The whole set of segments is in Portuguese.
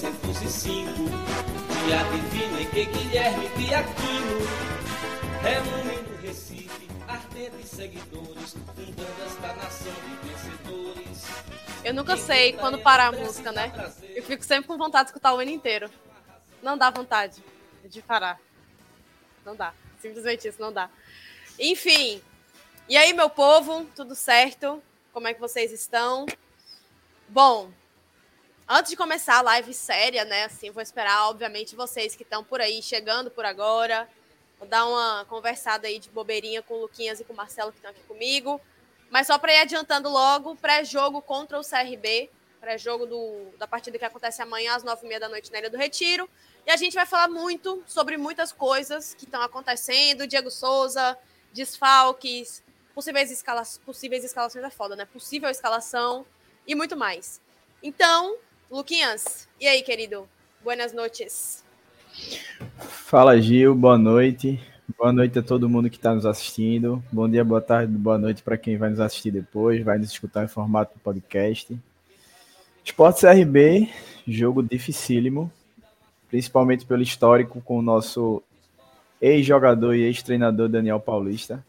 1905, dia divino em que Guilherme de Aquino reúne no Recife ardentes seguidores, fundando esta nação de vencedores. Eu nunca sei quando parar a música, né? Eu fico sempre com vontade de escutar o ano inteiro. Não dá vontade de parar. Não dá. Simplesmente isso, não dá. Enfim. E aí, meu povo, tudo certo? Como é que vocês estão? Bom, Antes de começar a live séria, né? Assim, vou esperar, obviamente, vocês que estão por aí, chegando por agora. Vou dar uma conversada aí de bobeirinha com o Luquinhas e com o Marcelo que estão aqui comigo. Mas só para ir adiantando logo, pré-jogo contra o CRB, pré-jogo da partida que acontece amanhã às nove e meia da noite na Ilha do Retiro. E a gente vai falar muito sobre muitas coisas que estão acontecendo. Diego Souza, desfalques, possíveis, escala possíveis escalações é foda, né? Possível escalação e muito mais. Então, Luquinhas, e aí, querido? Buenas noches. Fala, Gil. Boa noite. Boa noite a todo mundo que está nos assistindo. Bom dia, boa tarde, boa noite para quem vai nos assistir depois, vai nos escutar em formato podcast. Esporte CRB, jogo dificílimo, principalmente pelo histórico com o nosso ex-jogador e ex-treinador Daniel Paulista.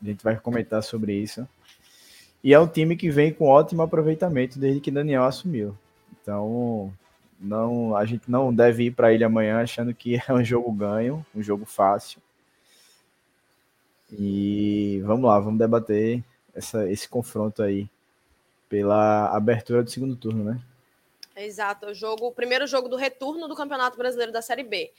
A gente vai comentar sobre isso. E é um time que vem com ótimo aproveitamento desde que Daniel assumiu. Então, não, a gente não deve ir para ele amanhã achando que é um jogo ganho, um jogo fácil. E vamos lá, vamos debater essa, esse confronto aí pela abertura do segundo turno, né? Exato, o jogo, o primeiro jogo do retorno do Campeonato Brasileiro da Série B.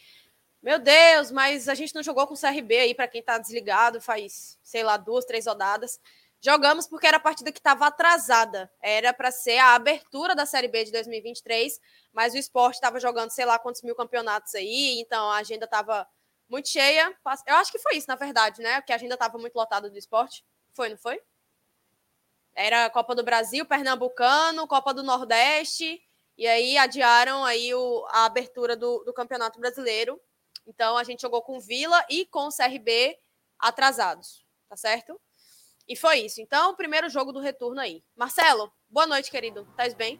Meu Deus, mas a gente não jogou com o CRB aí para quem tá desligado faz, sei lá, duas, três rodadas. Jogamos porque era a partida que estava atrasada. Era para ser a abertura da Série B de 2023, mas o esporte estava jogando sei lá quantos mil campeonatos aí, então a agenda estava muito cheia. Eu acho que foi isso, na verdade, né? Porque a agenda estava muito lotada do esporte. Foi, não foi? Era Copa do Brasil, Pernambucano, Copa do Nordeste, e aí adiaram aí o, a abertura do, do Campeonato Brasileiro. Então a gente jogou com Vila e com o CRB atrasados, tá certo? E foi isso. Então, o primeiro jogo do retorno aí. Marcelo, boa noite, querido. Tás bem?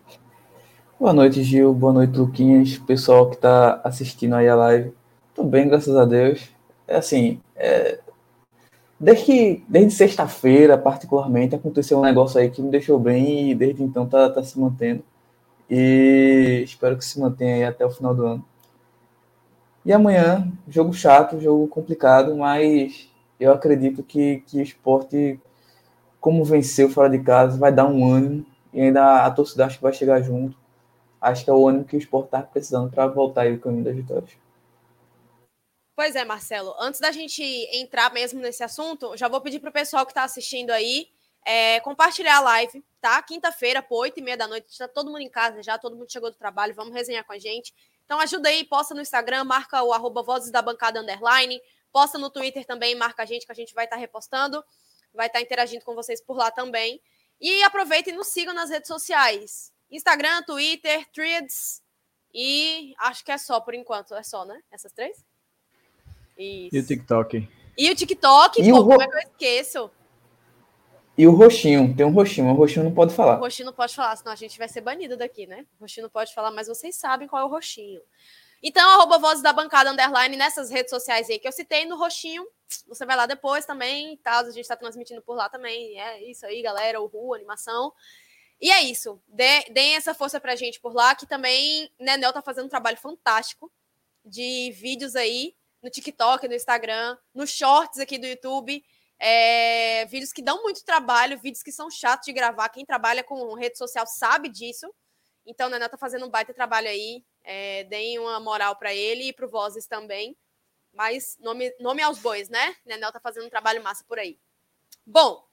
Boa noite, Gil. Boa noite, Luquinhas. Pessoal que está assistindo aí a live. Tudo bem, graças a Deus. É assim, é... desde, desde sexta-feira, particularmente, aconteceu um negócio aí que me deixou bem e desde então tá, tá se mantendo. E espero que se mantenha aí até o final do ano. E amanhã, jogo chato, jogo complicado, mas eu acredito que, que o esporte como venceu fora de casa, vai dar um ânimo e ainda a torcida acho que vai chegar junto. Acho que é o ânimo que o esporte está precisando para voltar aí o caminho das vitórias. Pois é, Marcelo. Antes da gente entrar mesmo nesse assunto, já vou pedir para o pessoal que está assistindo aí é, compartilhar a live, tá? Quinta-feira, por oito e meia da noite, está todo mundo em casa já, todo mundo chegou do trabalho, vamos resenhar com a gente. Então ajuda aí, posta no Instagram, marca o arroba Vozes da Bancada Underline, posta no Twitter também, marca a gente que a gente vai estar tá repostando vai estar interagindo com vocês por lá também. E aproveitem e nos sigam nas redes sociais: Instagram, Twitter, Threads e acho que é só por enquanto. É só, né? Essas três? Isso. E o TikTok. E o TikTok, e pô, o ro... como é que eu esqueço? E o roxinho, tem um roxinho, o roxinho não pode falar. O roxinho não pode falar, senão a gente vai ser banido daqui, né? O roxinho não pode falar, mas vocês sabem qual é o roxinho. Então, arroba Vozes da Bancada Underline nessas redes sociais aí que eu citei no roxinho. Você vai lá depois também, tá? A gente está transmitindo por lá também. É isso aí, galera. O Ru, animação. E é isso. Dê, deem essa força pra gente por lá, que também Nenel tá fazendo um trabalho fantástico de vídeos aí no TikTok, no Instagram, nos shorts aqui do YouTube. É, vídeos que dão muito trabalho, vídeos que são chatos de gravar. Quem trabalha com rede social sabe disso. Então, Nenel tá fazendo um baita trabalho aí. É, deem uma moral para ele e pro Vozes também. Mas nome, nome aos bois, né? Nenel tá fazendo um trabalho massa por aí. Bom,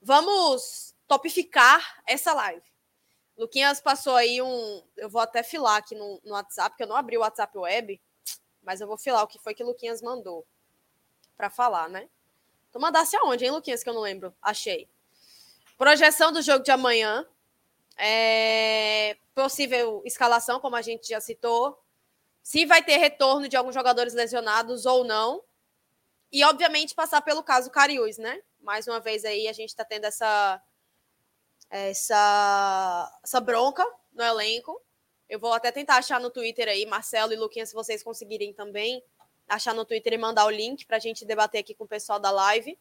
vamos topificar essa live. Luquinhas passou aí um. Eu vou até filar aqui no, no WhatsApp, porque eu não abri o WhatsApp web, mas eu vou filar o que foi que Luquinhas mandou para falar, né? Tu mandasse aonde, hein, Luquinhas, que eu não lembro? Achei. Projeção do jogo de amanhã. É... Possível escalação, como a gente já citou. Se vai ter retorno de alguns jogadores lesionados ou não. E, obviamente, passar pelo caso Cariús, né? Mais uma vez aí a gente está tendo essa essa, essa bronca no elenco. Eu vou até tentar achar no Twitter aí, Marcelo e Luquinha, se vocês conseguirem também achar no Twitter e mandar o link para a gente debater aqui com o pessoal da live.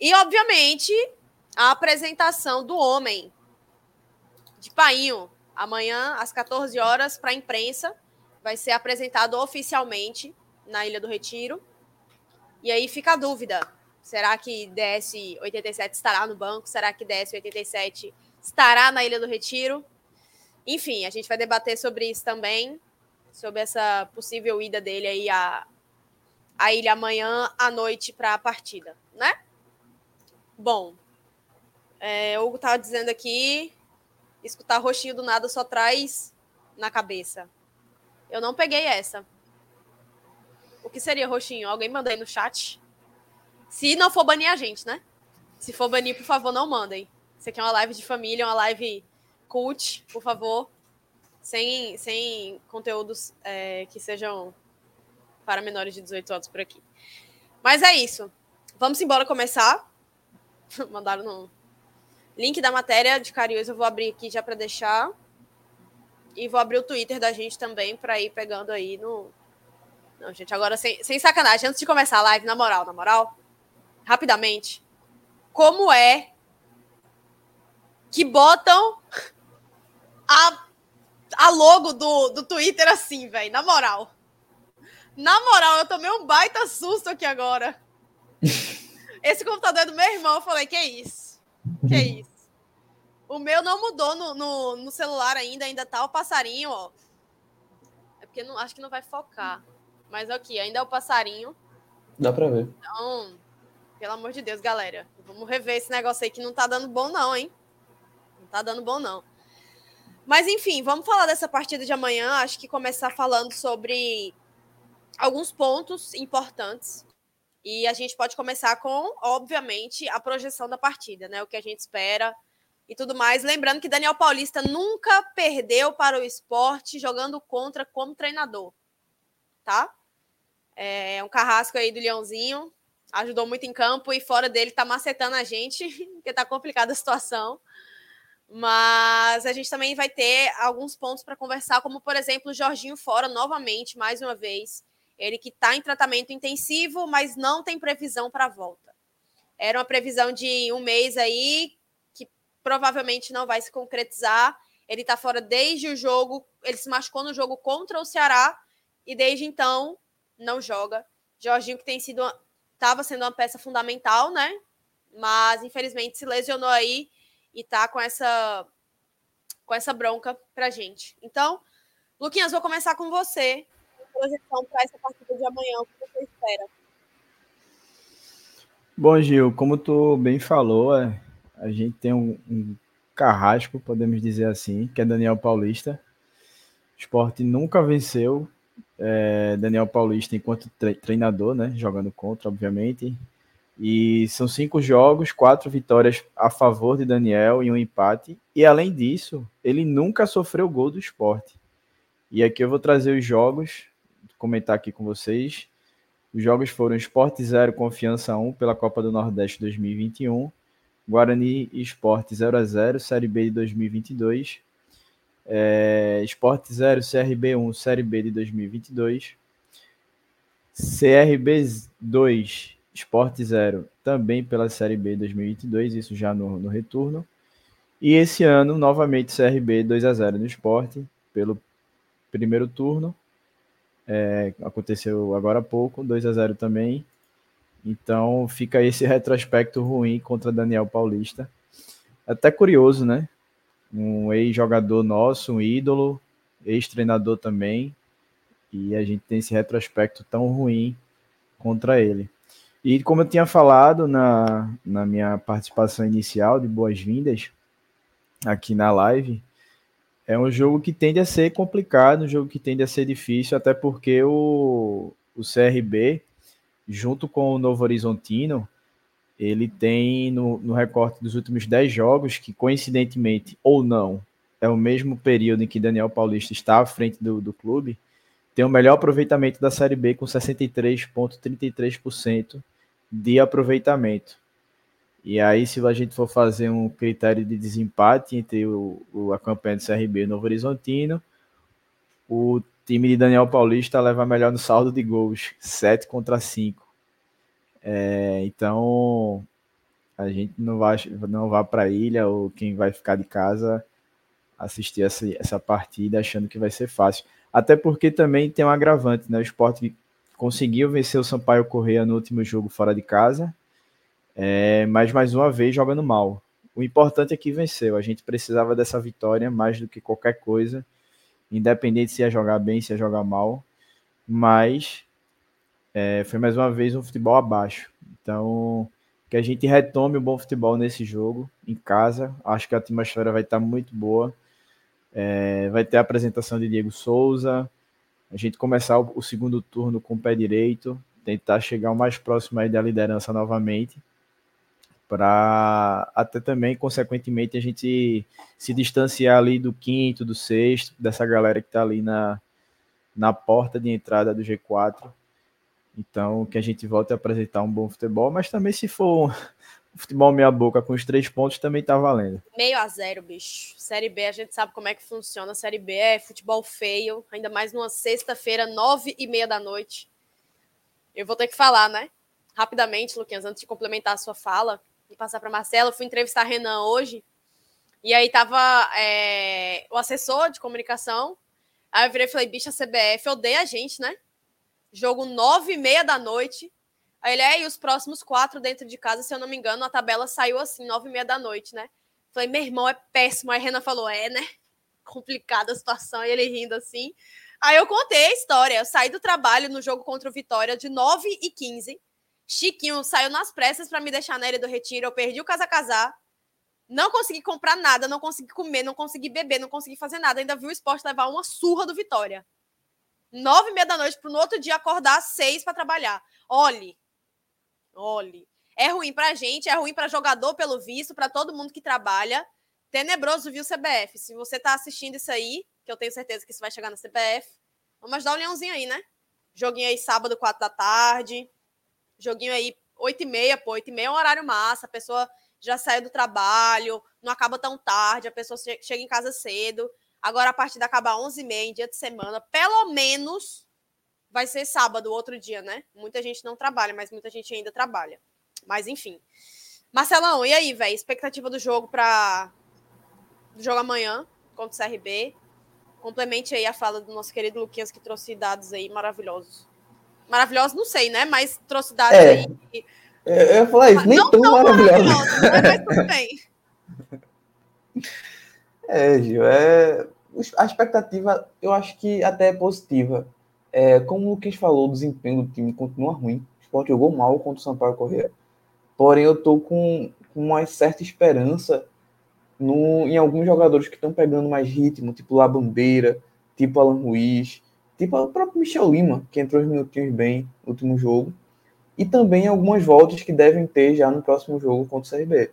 E, obviamente, a apresentação do homem de Painho, amanhã às 14 horas, para a imprensa. Vai ser apresentado oficialmente na Ilha do Retiro. E aí fica a dúvida: Será que DS 87 estará no banco? Será que DS 87 estará na Ilha do Retiro? Enfim, a gente vai debater sobre isso também, sobre essa possível ida dele aí à, à ilha amanhã à noite para a partida, né? Bom, é, Hugo estava dizendo aqui, escutar roxinho do nada só traz na cabeça. Eu não peguei essa. O que seria roxinho? Alguém manda aí no chat? Se não for banir a gente, né? Se for banir, por favor, não mandem. Isso aqui é uma live de família, uma live cult, por favor. Sem, sem conteúdos é, que sejam para menores de 18 anos por aqui. Mas é isso. Vamos embora começar. Mandaram no link da matéria de Cariús. Eu vou abrir aqui já para deixar. E vou abrir o Twitter da gente também para ir pegando aí no. Não, gente, agora sem, sem sacanagem. Antes de começar a live, na moral, na moral rapidamente, como é que botam a, a logo do, do Twitter assim, velho, na moral. Na moral, eu tomei um baita susto aqui agora. Esse computador é do meu irmão, eu falei, que isso? Que isso? O meu não mudou no, no, no, celular ainda, ainda tá o passarinho, ó. É porque não, acho que não vai focar. Mas aqui, ainda é o passarinho. Dá pra ver. Então, pelo amor de Deus, galera. Vamos rever esse negócio aí que não tá dando bom, não, hein? Não tá dando bom, não. Mas, enfim, vamos falar dessa partida de amanhã. Acho que começar falando sobre alguns pontos importantes. E a gente pode começar com, obviamente, a projeção da partida, né? O que a gente espera e tudo mais. Lembrando que Daniel Paulista nunca perdeu para o esporte jogando contra como treinador, tá? É um carrasco aí do Leãozinho, ajudou muito em campo e fora dele tá macetando a gente, porque tá complicada a situação. Mas a gente também vai ter alguns pontos para conversar, como por exemplo, o Jorginho fora novamente, mais uma vez. Ele que está em tratamento intensivo, mas não tem previsão para volta. Era uma previsão de um mês aí, que provavelmente não vai se concretizar. Ele está fora desde o jogo, ele se machucou no jogo contra o Ceará e desde então não joga. Jorginho, que tem sido estava sendo uma peça fundamental, né? Mas infelizmente se lesionou aí e tá com essa com essa bronca pra gente. Então, Luquinhas, vou começar com você. Projeção para essa partida de amanhã, o que você espera? Bom, Gil, como tu bem falou, é, a gente tem um, um carrasco, podemos dizer assim, que é Daniel Paulista. O esporte nunca venceu é, Daniel Paulista enquanto treinador, né? Jogando contra, obviamente. E são cinco jogos, quatro vitórias a favor de Daniel e um empate. E além disso, ele nunca sofreu gol do esporte. E aqui eu vou trazer os jogos, comentar aqui com vocês. Os jogos foram Esporte 0, Confiança 1 pela Copa do Nordeste 2021, Guarani e Esporte 0 a 0 Série B de 2022, é, Sport 0, CRB 1, Série B de 2022. CRB 2, Sport 0, também pela Série B 2022, isso já no, no retorno. E esse ano, novamente, CRB 2 a 0 no esporte, pelo primeiro turno. É, aconteceu agora há pouco, 2 a 0 também. Então fica esse retrospecto ruim contra Daniel Paulista. Até curioso, né? um ex-jogador nosso, um ídolo, ex-treinador também, e a gente tem esse retrospecto tão ruim contra ele. E como eu tinha falado na, na minha participação inicial de boas-vindas aqui na live, É um jogo que tende a ser complicado, um jogo que tende a ser difícil, até porque o, o CRB, junto com o Novo Horizontino, ele tem no, no recorte dos últimos 10 jogos, que coincidentemente ou não, é o mesmo período em que Daniel Paulista está à frente do, do clube, tem o melhor aproveitamento da Série B com 63,33% de aproveitamento. E aí, se a gente for fazer um critério de desempate entre o, o a campanha do CRB e o Novo Horizontino, o time de Daniel Paulista leva melhor no saldo de gols, 7 contra 5. É, então, a gente não vai, não vá para a ilha ou quem vai ficar de casa assistir essa, essa partida achando que vai ser fácil. Até porque também tem um agravante, né? O esporte conseguiu vencer o Sampaio Correia no último jogo fora de casa, é, mas mais uma vez jogando mal. O importante é que venceu. A gente precisava dessa vitória mais do que qualquer coisa, independente se ia jogar bem, se ia jogar mal. Mas é, foi mais uma vez um futebol abaixo. Então, que a gente retome o bom futebol nesse jogo, em casa. Acho que a atmosfera vai estar muito boa. É, vai ter a apresentação de Diego Souza. A gente começar o, o, segundo turno com o pé direito, tentar chegar o mais próximo aí da liderança novamente, para até também, consequentemente, a gente se distanciar ali do quinto, do sexto, dessa galera que está ali na, na porta de entrada do G4. Então, que a gente volte a apresentar um bom futebol, mas também se for futebol meia boca com os três pontos também tá valendo. Meio a zero, bicho. Série B, a gente sabe como é que funciona. Série B é futebol feio, ainda mais numa sexta-feira, nove e meia da noite. Eu vou ter que falar, né? Rapidamente, Luquinhas, antes de complementar a sua fala e passar para Marcela, eu fui entrevistar Renan hoje. E aí tava é, o assessor de comunicação. Aí eu virei e falei, bicha, a CBF odeia a gente, né? Jogo nove e meia da noite Aí ele, é, e os próximos quatro dentro de casa, se eu não me engano, a tabela saiu assim, nove e meia da noite, né? Falei, meu irmão, é péssimo. Aí Renan falou, é, né? Complicada a situação. E ele rindo assim. Aí eu contei a história. Eu saí do trabalho no jogo contra o Vitória de 9 e 15. Chiquinho saiu nas pressas para me deixar na área do retiro. Eu perdi o casa casar. Não consegui comprar nada, não consegui comer, não consegui beber, não consegui fazer nada. Ainda vi o esporte levar uma surra do Vitória. Nove e meia da noite para no outro dia acordar às seis para trabalhar. Olhe, Olhe. É ruim pra gente, é ruim para jogador, pelo visto, para todo mundo que trabalha. Tenebroso, viu, CBF? Se você tá assistindo isso aí, que eu tenho certeza que isso vai chegar na CBF, vamos dar um leãozinho aí, né? Joguinho aí sábado, quatro da tarde. Joguinho aí, oito e meia, pô, oito e meia é um horário massa. A pessoa já saiu do trabalho, não acaba tão tarde, a pessoa chega em casa cedo. Agora, a partida acaba às 11h30, em dia de semana, pelo menos vai ser sábado, outro dia, né? Muita gente não trabalha, mas muita gente ainda trabalha. Mas enfim. Marcelão, e aí, velho? Expectativa do jogo para do jogo amanhã contra o CRB. Complemente aí a fala do nosso querido Luquinhas, que trouxe dados aí maravilhosos. Maravilhosos, não sei, né? Mas trouxe dados é, aí. Eu ia falar isso, nem não tão, tão né? Mas tudo bem. É, Gil, é... a expectativa eu acho que até é positiva é, como o Luquinhas falou, o desempenho do time continua ruim. O Sport jogou mal contra o Sampaio Correia. Porém, eu tô com, com uma certa esperança no, em alguns jogadores que estão pegando mais ritmo, tipo Labambeira, tipo Alan Ruiz, tipo o próprio Michel Lima, que entrou uns minutinhos bem no último jogo. E também algumas voltas que devem ter já no próximo jogo contra o CRB.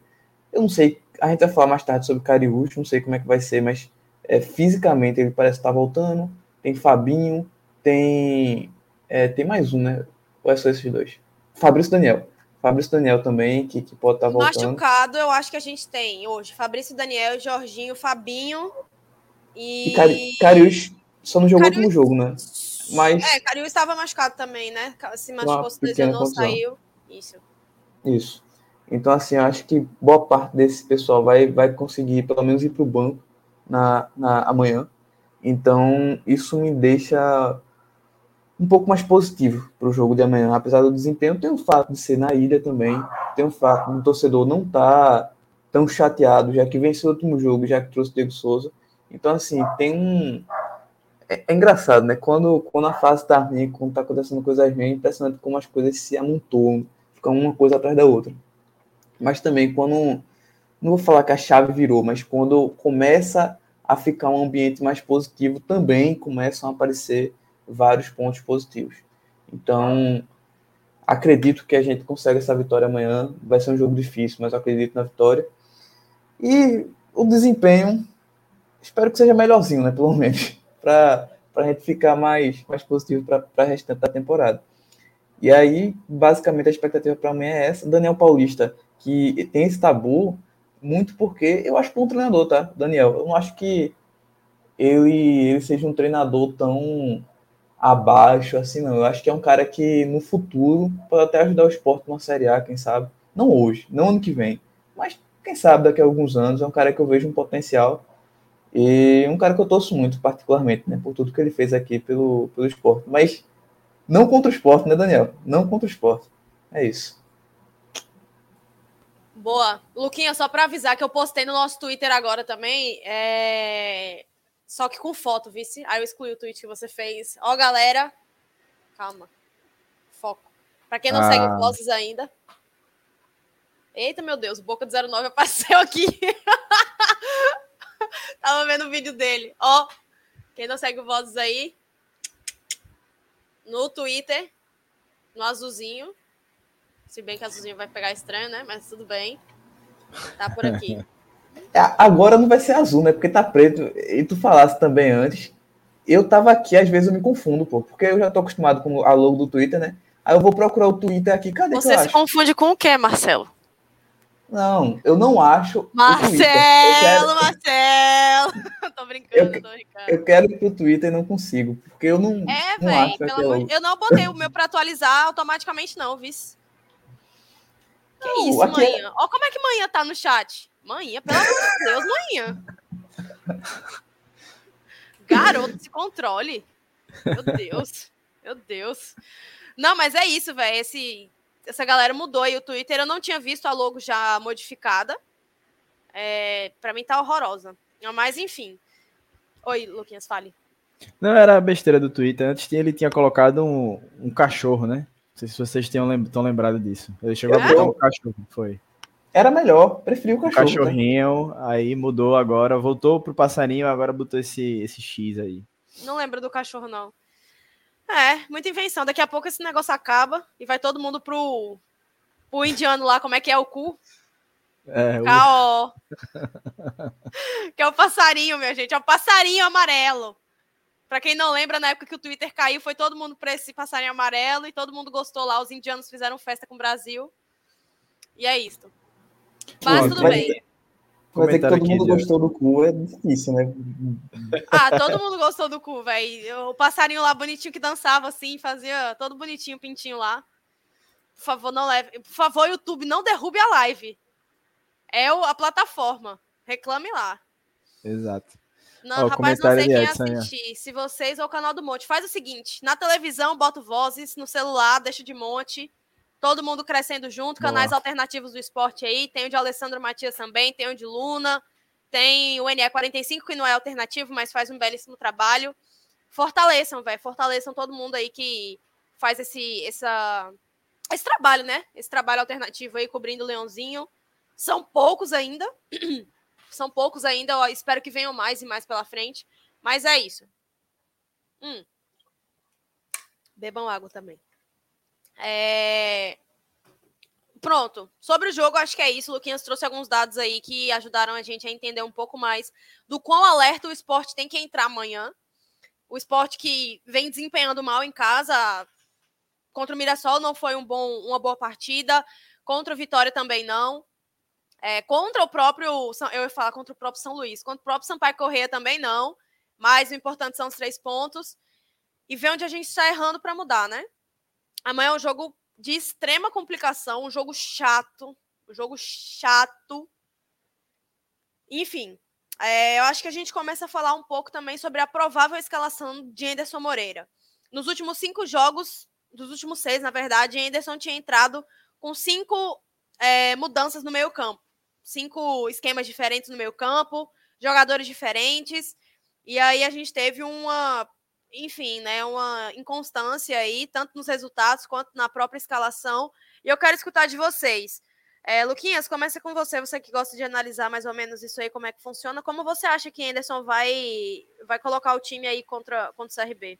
Eu não sei, a gente vai falar mais tarde sobre Cariúcho, não sei como é que vai ser, mas é, fisicamente ele parece estar voltando. Tem Fabinho, tem. É, tem mais um, né? Ou é só esses dois? Fabrício Daniel. Fabrício Daniel também, que, que pode estar tá voltando. Machucado, eu acho que a gente tem hoje. Fabrício Daniel, Jorginho, Fabinho e. e Carius só não jogou Carius... último jogo, né? Mas... É, Carius estava machucado também, né? Se machucou, se lesionou, saiu. Isso. Isso. Então, assim, eu acho que boa parte desse pessoal vai, vai conseguir, pelo menos, ir para o banco na, na, amanhã. Então, isso me deixa um pouco mais positivo para o jogo de amanhã. Apesar do desempenho, tem o fato de ser na ilha também, tem o fato do torcedor não estar tá tão chateado, já que venceu o último jogo, já que trouxe o Diego Souza. Então, assim, tem um. É, é engraçado, né? Quando, quando a fase está ruim, quando está acontecendo coisas ruins, é impressionante como as coisas se amontoam, ficam uma coisa atrás da outra. Mas também quando. Não vou falar que a chave virou, mas quando começa a ficar um ambiente mais positivo, também começam a aparecer vários pontos positivos. Então, acredito que a gente consegue essa vitória amanhã. Vai ser um jogo difícil, mas acredito na vitória. E o desempenho, espero que seja melhorzinho, né? Pelo menos, para a gente ficar mais, mais positivo para a restante da temporada. E aí, basicamente, a expectativa para amanhã é essa. Daniel Paulista, que tem esse tabu, muito porque eu acho que um treinador, tá, Daniel? Eu não acho que ele, ele seja um treinador tão abaixo assim, não. Eu acho que é um cara que no futuro pode até ajudar o esporte numa Série A, quem sabe. Não hoje, não ano que vem, mas quem sabe daqui a alguns anos. É um cara que eu vejo um potencial e um cara que eu torço muito, particularmente, né, por tudo que ele fez aqui pelo, pelo esporte. Mas não contra o esporte, né, Daniel? Não contra o esporte. É isso. Boa. Luquinha, só para avisar que eu postei no nosso Twitter agora também, é... só que com foto, vice. Aí eu excluí o tweet que você fez. Ó, galera. Calma. Foco. Para quem não ah. segue Vozes ainda. Eita, meu Deus, Boca do 09 apareceu aqui. Tava vendo o vídeo dele. Ó, quem não segue o Vozes aí, no Twitter, no azulzinho, se bem que azulzinho vai pegar estranho, né? Mas tudo bem. Tá por aqui. É, agora não vai ser azul, né? Porque tá preto. E tu falasse também antes. Eu tava aqui, às vezes eu me confundo, pô. Porque eu já tô acostumado com a logo do Twitter, né? Aí eu vou procurar o Twitter aqui. Cadê Você se acho? confunde com o quê, Marcelo? Não, eu não acho. Marcelo, quero... Marcelo! tô brincando, eu, tô brincando. Eu quero ir pro Twitter e não consigo. Porque eu não. É, velho. Eu não botei o meu pra atualizar automaticamente, não, vice. Que não, isso, aqui... manhã? Olha como é que manhã tá no chat. Manhã, pelo amor de Deus, manhã. Garoto, se controle. Meu Deus. Meu Deus. Não, mas é isso, velho. Esse, essa galera mudou aí o Twitter. Eu não tinha visto a logo já modificada. É, para mim tá horrorosa. Mas enfim. Oi, Luquinhas, fale. Não era a besteira do Twitter. Antes ele tinha colocado um, um cachorro, né? Não sei se vocês estão lembrados disso. Ele chegou é? a botar um cachorro, foi. Era melhor, preferi o cachorro. O tá? cachorrinho, tá? aí mudou agora, voltou pro passarinho, agora botou esse, esse X aí. Não lembro do cachorro, não. É, muita invenção. Daqui a pouco esse negócio acaba e vai todo mundo pro, pro indiano lá, como é que é o cu? É, o... que é o passarinho, minha gente. É o passarinho amarelo. Para quem não lembra, na época que o Twitter caiu, foi todo mundo para esse passarinho amarelo e todo mundo gostou lá. Os indianos fizeram festa com o Brasil. E é isso. Mas Pô, tudo bem. Mas é que todo mundo gostou do cu, é difícil, né? Ah, todo mundo gostou do cu, velho. O passarinho lá bonitinho que dançava assim, fazia todo bonitinho, pintinho lá. Por favor, não leve. Por favor, YouTube, não derrube a live. É a plataforma. Reclame lá. Exato. Não, oh, rapaz, não sei quem Edson, assistir. Se vocês ou o canal do Monte. Faz o seguinte: na televisão, bota vozes, no celular, deixa de monte. Todo mundo crescendo junto, canais Boa. alternativos do esporte aí. Tem o de Alessandro Matias também, tem o de Luna, tem o NE45, que não é alternativo, mas faz um belíssimo trabalho. Fortaleçam, velho. Fortaleçam todo mundo aí que faz esse, essa, esse trabalho, né? Esse trabalho alternativo aí, cobrindo o Leãozinho. São poucos ainda. São poucos ainda, ó, espero que venham mais e mais pela frente. Mas é isso. Hum. Bebam água também. É... Pronto. Sobre o jogo, acho que é isso. O Luquinhas trouxe alguns dados aí que ajudaram a gente a entender um pouco mais do quão alerta o esporte tem que entrar amanhã. O esporte que vem desempenhando mal em casa. Contra o Mirassol não foi um bom, uma boa partida. Contra o Vitória também não. É, contra o próprio, eu ia falar contra o próprio São Luís, contra o próprio Sampaio Corrêa também não, mas o importante são os três pontos e ver onde a gente está errando para mudar, né? Amanhã é um jogo de extrema complicação, um jogo chato, um jogo chato. Enfim, é, eu acho que a gente começa a falar um pouco também sobre a provável escalação de Anderson Moreira. Nos últimos cinco jogos, dos últimos seis, na verdade, Anderson tinha entrado com cinco é, mudanças no meio campo cinco esquemas diferentes no meio campo, jogadores diferentes. E aí a gente teve uma, enfim, né, uma inconstância aí, tanto nos resultados quanto na própria escalação. E eu quero escutar de vocês. É, Luquinhas, começa com você, você que gosta de analisar mais ou menos isso aí, como é que funciona. Como você acha que Anderson vai, vai colocar o time aí contra, contra o CRB?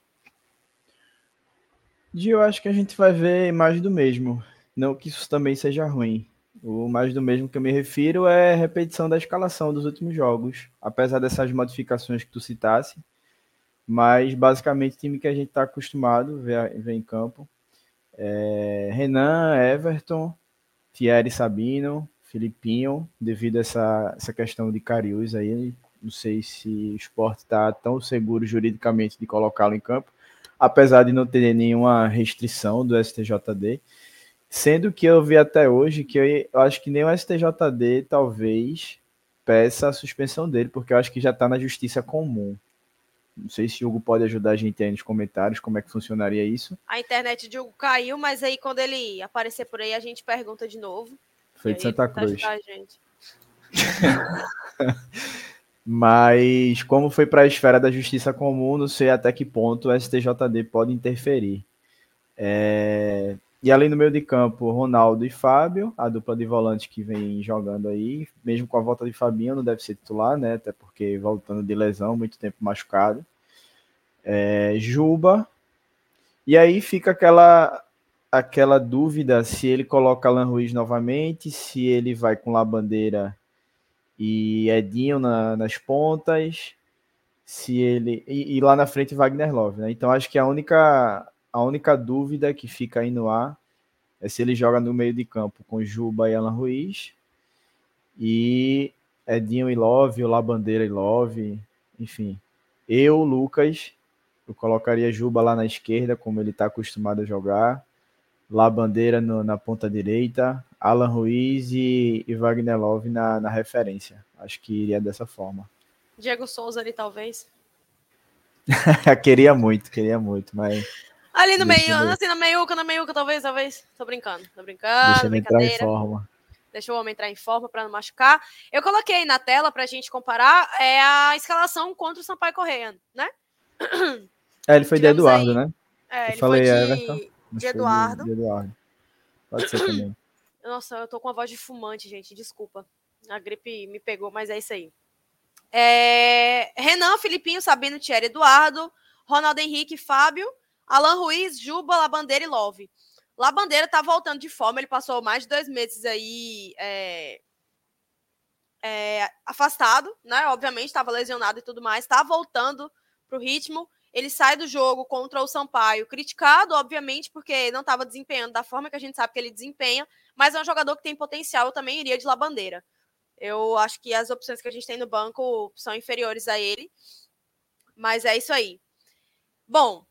Gil, eu acho que a gente vai ver mais do mesmo. Não que isso também seja ruim. O mais do mesmo que eu me refiro é repetição da escalação dos últimos jogos. Apesar dessas modificações que tu citasse. Mas basicamente o time que a gente está acostumado a ver, ver em campo. É Renan, Everton, Thierry Sabino, Filipinho, devido a essa, essa questão de Cariús aí, não sei se o esporte está tão seguro juridicamente de colocá-lo em campo, apesar de não ter nenhuma restrição do STJD, sendo que eu vi até hoje que eu, eu acho que nem o STJD talvez peça a suspensão dele, porque eu acho que já está na justiça comum. Não sei se o Hugo pode ajudar a gente aí nos comentários como é que funcionaria isso. A internet de Hugo caiu, mas aí quando ele aparecer por aí, a gente pergunta de novo. Feito Santa Cruz. mas como foi para a esfera da justiça comum, não sei até que ponto o STJD pode interferir. É... E além do meio de campo, Ronaldo e Fábio, a dupla de volante que vem jogando aí, mesmo com a volta de Fabinho, não deve ser titular, né? Até porque voltando de lesão, muito tempo machucado. É, Juba. E aí fica aquela aquela dúvida se ele coloca Alan Ruiz novamente, se ele vai com La Bandeira e Edinho na, nas pontas, se ele e, e, lá na frente Wagner Love, né? Então acho que a única a única dúvida que fica aí no ar é se ele joga no meio de campo com Juba e Alan Ruiz e Edinho e Love, ou Labandeira e Love, enfim. Eu, Lucas, eu colocaria Juba lá na esquerda, como ele está acostumado a jogar. Labandeira no, na ponta direita, Alan Ruiz e, e Wagner Love na, na referência. Acho que iria dessa forma. Diego Souza ali, talvez. queria muito, queria muito, mas Ali no meio, assim, na meiuca, na meiuca, talvez, talvez. Tô brincando, tô brincando. Deixa ele entrar em forma. Deixa o homem entrar em forma para não machucar. Eu coloquei na tela pra gente comparar é a escalação contra o Sampaio Correia, né? É, ele foi de Eduardo, aí. né? É, eu ele falei foi de, Everton, de Eduardo. De, de Eduardo. Pode ser também. Nossa, eu tô com a voz de fumante, gente, desculpa. A gripe me pegou, mas é isso aí. É... Renan, Filipinho, Sabino, Thierry, Eduardo, Ronaldo Henrique, Fábio, Alan Ruiz, Juba, Labandeira e Love. Labandeira tá voltando de forma, ele passou mais de dois meses aí é, é, afastado, né? Obviamente, estava lesionado e tudo mais, tá voltando pro ritmo. Ele sai do jogo contra o Sampaio, criticado, obviamente, porque não estava desempenhando da forma que a gente sabe que ele desempenha, mas é um jogador que tem potencial, eu também iria de Labandeira. Eu acho que as opções que a gente tem no banco são inferiores a ele. Mas é isso aí. Bom,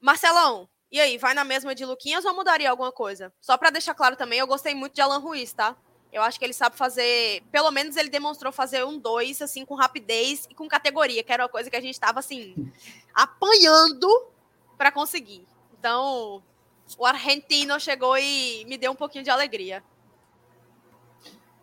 Marcelão, e aí, vai na mesma de Luquinhas ou mudaria alguma coisa? Só para deixar claro também, eu gostei muito de Alan Ruiz, tá? Eu acho que ele sabe fazer, pelo menos ele demonstrou fazer um dois, assim, com rapidez e com categoria, que era uma coisa que a gente estava assim, apanhando para conseguir. Então, o argentino chegou e me deu um pouquinho de alegria.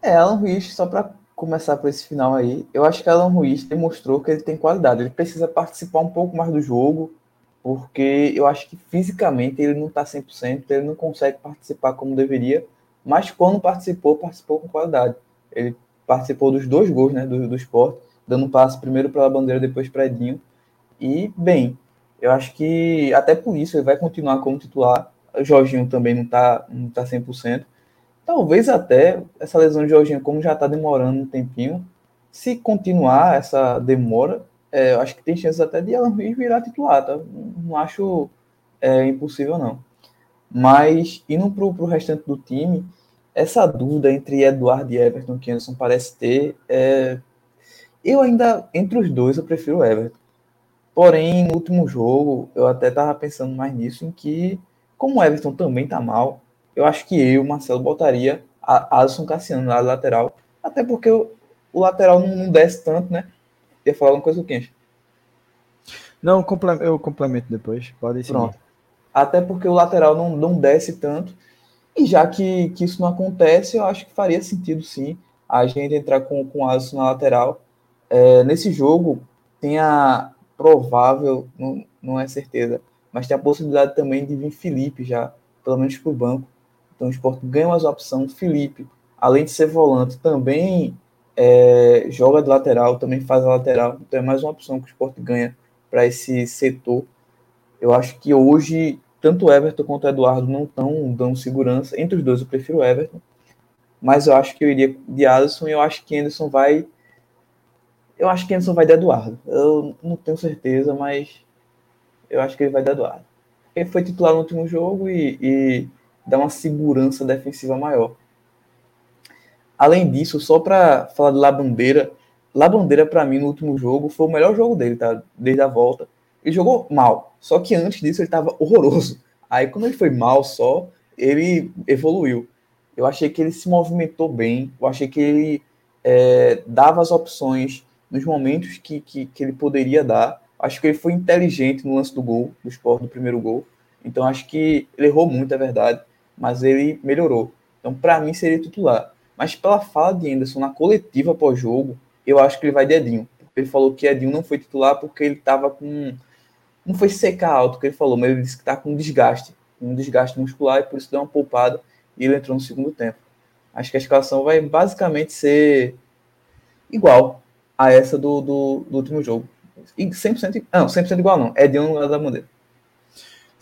É, Alan Ruiz, só para começar por esse final aí, eu acho que Alan Ruiz demonstrou que ele tem qualidade. Ele precisa participar um pouco mais do jogo, porque eu acho que fisicamente ele não está 100%, ele não consegue participar como deveria, mas quando participou, participou com qualidade. Ele participou dos dois gols né, do, do esporte, dando um passe primeiro para a bandeira, depois para Edinho. E, bem, eu acho que até por isso ele vai continuar como titular. O Jorginho também não está não tá 100%. Talvez até essa lesão de Jorginho, como já está demorando um tempinho, se continuar essa demora, é, eu acho que tem chances até de Alan Ruiz virar titular, tá? Não acho é, impossível, não. Mas, indo para o restante do time, essa dúvida entre Eduardo e Everton que Anderson parece ter, é... eu ainda, entre os dois, eu prefiro o Everton. Porém, no último jogo, eu até estava pensando mais nisso, em que, como o Everton também está mal, eu acho que eu, Marcelo, botaria a Alisson Cassiano na lateral, até porque o, o lateral não, não desce tanto, né? Ia falar uma coisa do Kenji. Não, eu complemento depois. Pode ser. Pronto. Até porque o lateral não, não desce tanto. E já que, que isso não acontece, eu acho que faria sentido sim a gente entrar com, com o Alisson na lateral. É, nesse jogo, tem a provável, não, não é certeza, mas tem a possibilidade também de vir Felipe já, pelo menos para o banco. Então o Sport ganha mais opção, Felipe além de ser volante, também é, joga de lateral, também faz a lateral. Então é mais uma opção que o esporte ganha para esse setor. Eu acho que hoje, tanto Everton quanto Eduardo não estão dando segurança. Entre os dois, eu prefiro o Everton. Mas eu acho que eu iria de Alisson e eu acho que Anderson vai. Eu acho que Anderson vai de Eduardo. Eu não tenho certeza, mas eu acho que ele vai de Eduardo. Ele foi titular no último jogo e, e dá uma segurança defensiva maior. Além disso, só para falar de Labandeira, Labandeira para mim no último jogo foi o melhor jogo dele, tá? Desde a volta. Ele jogou mal, só que antes disso ele estava horroroso. Aí quando ele foi mal só, ele evoluiu. Eu achei que ele se movimentou bem, eu achei que ele é, dava as opções nos momentos que, que, que, ele poderia dar. Acho que ele foi inteligente no lance do gol, do esporte, do primeiro gol. Então acho que ele errou muito, é verdade, mas ele melhorou. Então para mim seria titular. Mas pela fala de Anderson na coletiva pós-jogo, eu acho que ele vai de Edinho. Ele falou que Edinho não foi titular porque ele estava com. Não foi secar alto que ele falou, mas ele disse que está com desgaste, um desgaste muscular e por isso deu uma poupada e ele entrou no segundo tempo. Acho que a escalação vai basicamente ser igual a essa do, do, do último jogo. E 100%, não, 100% igual não. Edinho no lugar da bandeira.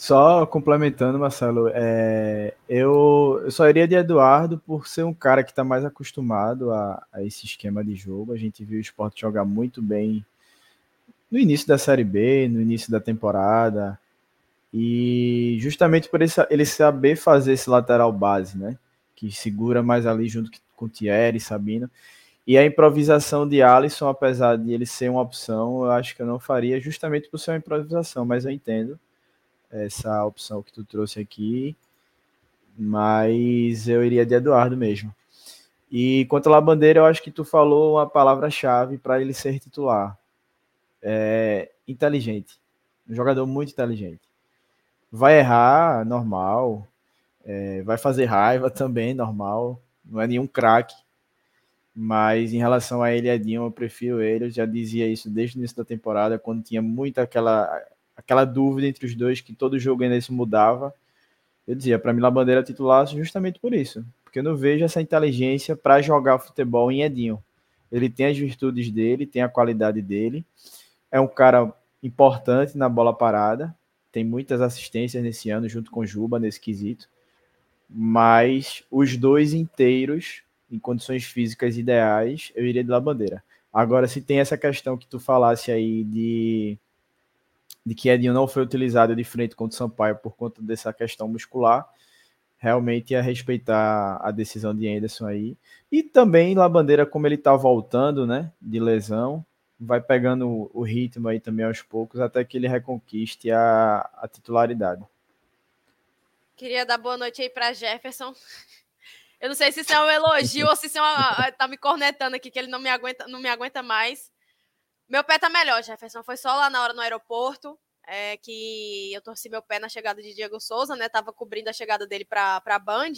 Só complementando, Marcelo, é, eu, eu, só iria de Eduardo por ser um cara que está mais acostumado a, a, esse esquema de jogo. A gente viu o esporte jogar muito bem no início da Série B, no início da temporada. E justamente por ele, ele saber fazer esse lateral base, né? Que segura mais ali junto com Thierry, Sabino. E a improvisação de Alisson, apesar de ele ser uma opção, eu acho que eu não faria justamente por ser uma improvisação, mas eu entendo essa opção que tu trouxe aqui, mas eu iria de Eduardo mesmo. E quanto a Labandeira, eu acho que tu falou uma palavra-chave para ele ser titular. É inteligente. Um jogador muito inteligente. Vai errar, normal. É, vai fazer raiva também, normal. Não é nenhum craque. Mas em relação a ele, Edinho, eu prefiro ele. Eu já dizia isso desde o início da temporada, quando tinha muita aquela aquela dúvida entre os dois que todo jogo ainda se mudava. Eu dizia, para mim, Labandeira titular justamente por isso, porque eu não vejo essa inteligência para jogar futebol em Edinho. Ele tem as virtudes dele, tem a qualidade dele, é um cara importante na bola parada, tem muitas assistências nesse ano, junto com Juba, nesse quesito, mas os dois inteiros, em condições físicas ideais, eu iria de Labandeira. Agora, se tem essa questão que tu falasse aí de de que Edinho não foi utilizado de frente contra o Sampaio por conta dessa questão muscular, realmente é respeitar a decisão de Anderson aí. E também Labandeira, como ele está voltando, né, de lesão, vai pegando o ritmo aí também aos poucos, até que ele reconquiste a, a titularidade. Queria dar boa noite aí para Jefferson. Eu não sei se isso é um elogio ou se isso é uma, tá me cornetando aqui, que ele não me aguenta, não me aguenta mais. Meu pé tá melhor, Jefferson. Foi só lá na hora no aeroporto. É, que eu torci meu pé na chegada de Diego Souza, né? Tava cobrindo a chegada dele para a Band.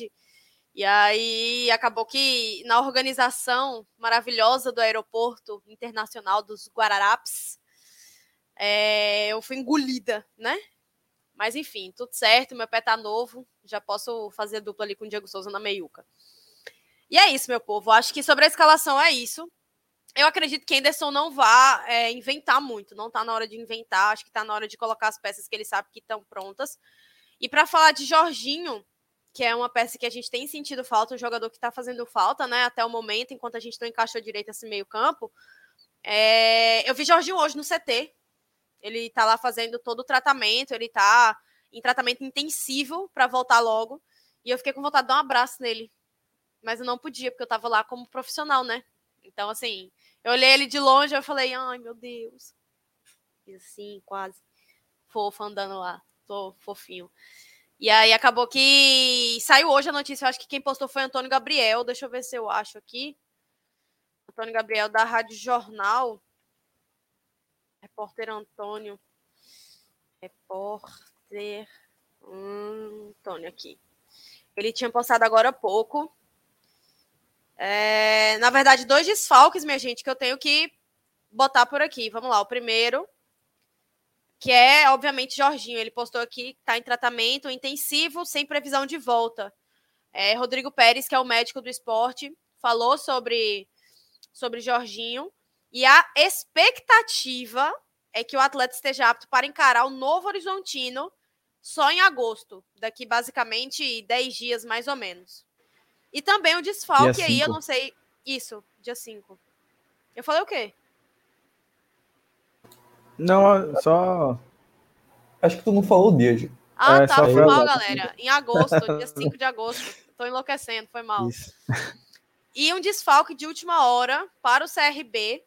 E aí acabou que na organização maravilhosa do aeroporto internacional dos Guararapes, é, eu fui engolida, né? Mas enfim, tudo certo, meu pé tá novo, já posso fazer dupla ali com o Diego Souza na meiuca. E é isso, meu povo. Acho que sobre a escalação é isso eu acredito que Anderson não vá é, inventar muito, não está na hora de inventar, acho que está na hora de colocar as peças que ele sabe que estão prontas. E para falar de Jorginho, que é uma peça que a gente tem sentido falta, um jogador que está fazendo falta, né, até o momento, enquanto a gente não encaixou direito esse meio-campo. É... Eu vi Jorginho hoje no CT. Ele está lá fazendo todo o tratamento, ele está em tratamento intensivo para voltar logo. E eu fiquei com vontade de dar um abraço nele. Mas eu não podia, porque eu estava lá como profissional, né? Então, assim, eu olhei ele de longe eu falei, ai meu Deus. E assim, quase. Fofo andando lá. Tô fofinho. E aí acabou que saiu hoje a notícia. Eu acho que quem postou foi Antônio Gabriel. Deixa eu ver se eu acho aqui. Antônio Gabriel da Rádio Jornal. Repórter Antônio. Repórter Antônio aqui. Ele tinha postado agora há pouco é, na verdade, dois desfalques, minha gente, que eu tenho que botar por aqui. Vamos lá. O primeiro, que é, obviamente, Jorginho. Ele postou aqui que está em tratamento intensivo, sem previsão de volta. É, Rodrigo Pérez, que é o médico do esporte, falou sobre, sobre Jorginho. E a expectativa é que o atleta esteja apto para encarar o Novo Horizontino só em agosto, daqui basicamente 10 dias mais ou menos. E também o desfalque aí, eu não sei. Isso, dia 5. Eu falei o quê? Não, só. Acho que tu não falou o dia, Gil. Ah, é, tá, foi mal, galera. Em agosto, dia 5 de agosto. Tô enlouquecendo, foi mal. Isso. E um desfalque de última hora para o CRB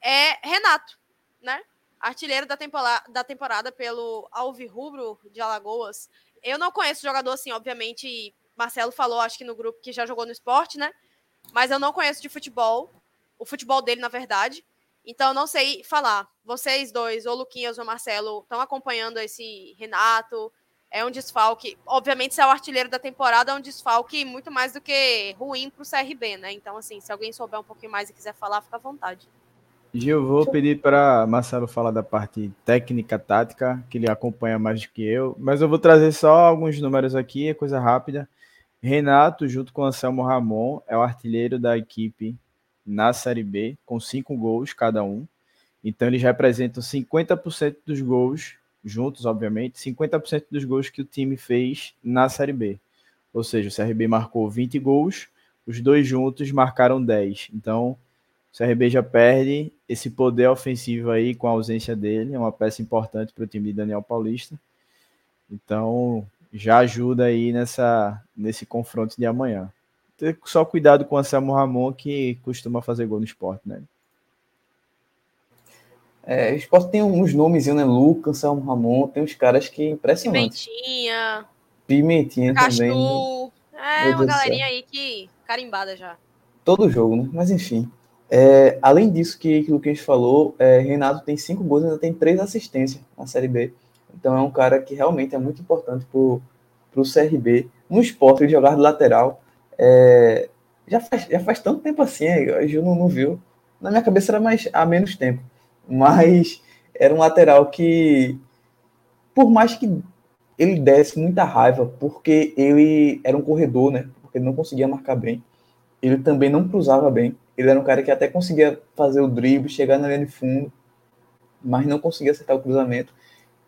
é Renato, né? Artilheiro da temporada, da temporada pelo Alvirrubro de Alagoas. Eu não conheço jogador assim, obviamente. Marcelo falou, acho que no grupo que já jogou no esporte, né? Mas eu não conheço de futebol. O futebol dele, na verdade. Então, não sei falar. Vocês dois, ou Luquinhas ou Marcelo, estão acompanhando esse Renato? É um desfalque. Obviamente, se é o artilheiro da temporada, é um desfalque muito mais do que ruim para o CRB, né? Então, assim, se alguém souber um pouquinho mais e quiser falar, fica à vontade. Gil, vou pedir para Marcelo falar da parte técnica, tática, que ele acompanha mais do que eu, mas eu vou trazer só alguns números aqui, é coisa rápida. Renato, junto com Anselmo Ramon, é o artilheiro da equipe na Série B, com cinco gols cada um. Então eles representam 50% dos gols, juntos, obviamente, 50% dos gols que o time fez na Série B. Ou seja, o CRB marcou 20 gols, os dois juntos marcaram 10. Então, o CRB já perde esse poder ofensivo aí com a ausência dele, é uma peça importante para o time de Daniel Paulista. Então, já ajuda aí nessa, nesse confronto de amanhã ter só cuidado com o Anselmo Ramon, que costuma fazer gol no esporte, né? É, o esporte tem uns nomes, né? Lucas, Anselmo Ramon, tem uns caras que impressionantes. Pimentinha. Pimentinha Castu, também. É, uma galerinha aí que carimbada já. Todo jogo, né? Mas enfim. É, além disso que, que o Luquinhas falou, é, Renato tem cinco gols e ainda tem três assistências na Série B. Então é um cara que realmente é muito importante para o CRB. No esporte, ele jogar de lateral é, já, faz, já faz tanto tempo assim, a Gil não, não viu. Na minha cabeça era mais há menos tempo. Mas era um lateral que, por mais que ele desse muita raiva, porque ele era um corredor, né? Porque ele não conseguia marcar bem. Ele também não cruzava bem. Ele era um cara que até conseguia fazer o drible, chegar na linha de fundo, mas não conseguia acertar o cruzamento.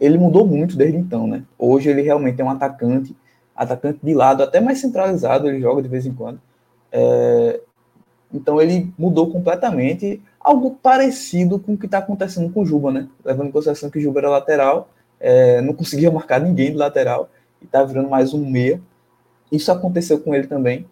Ele mudou muito desde então, né? Hoje ele realmente é um atacante atacante de lado, até mais centralizado, ele joga de vez em quando. É, então ele mudou completamente, algo parecido com o que está acontecendo com o Juba, né? Levando em consideração que o Juba era lateral, é, não conseguia marcar ninguém de lateral, e está virando mais um meia. Isso aconteceu com ele também.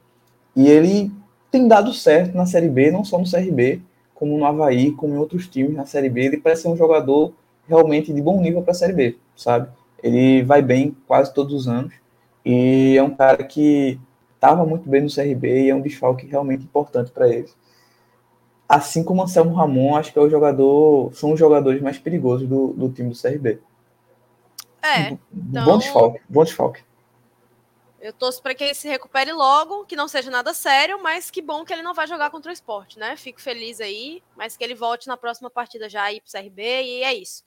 E ele tem dado certo na Série B, não só no CRB, como no Havaí, como em outros times na Série B. Ele parece ser um jogador realmente de bom nível para a Série B, sabe? Ele vai bem quase todos os anos. E é um cara que estava muito bem no CRB e é um desfalque realmente importante para eles. Assim como Anselmo Ramon, acho que é o jogador, são os jogadores mais perigosos do, do time do CRB. É. Então... Bom desfalque, bom desfalque. Eu torço para que ele se recupere logo, que não seja nada sério, mas que bom que ele não vai jogar contra o esporte, né? Fico feliz aí, mas que ele volte na próxima partida já aí pro CRB e é isso.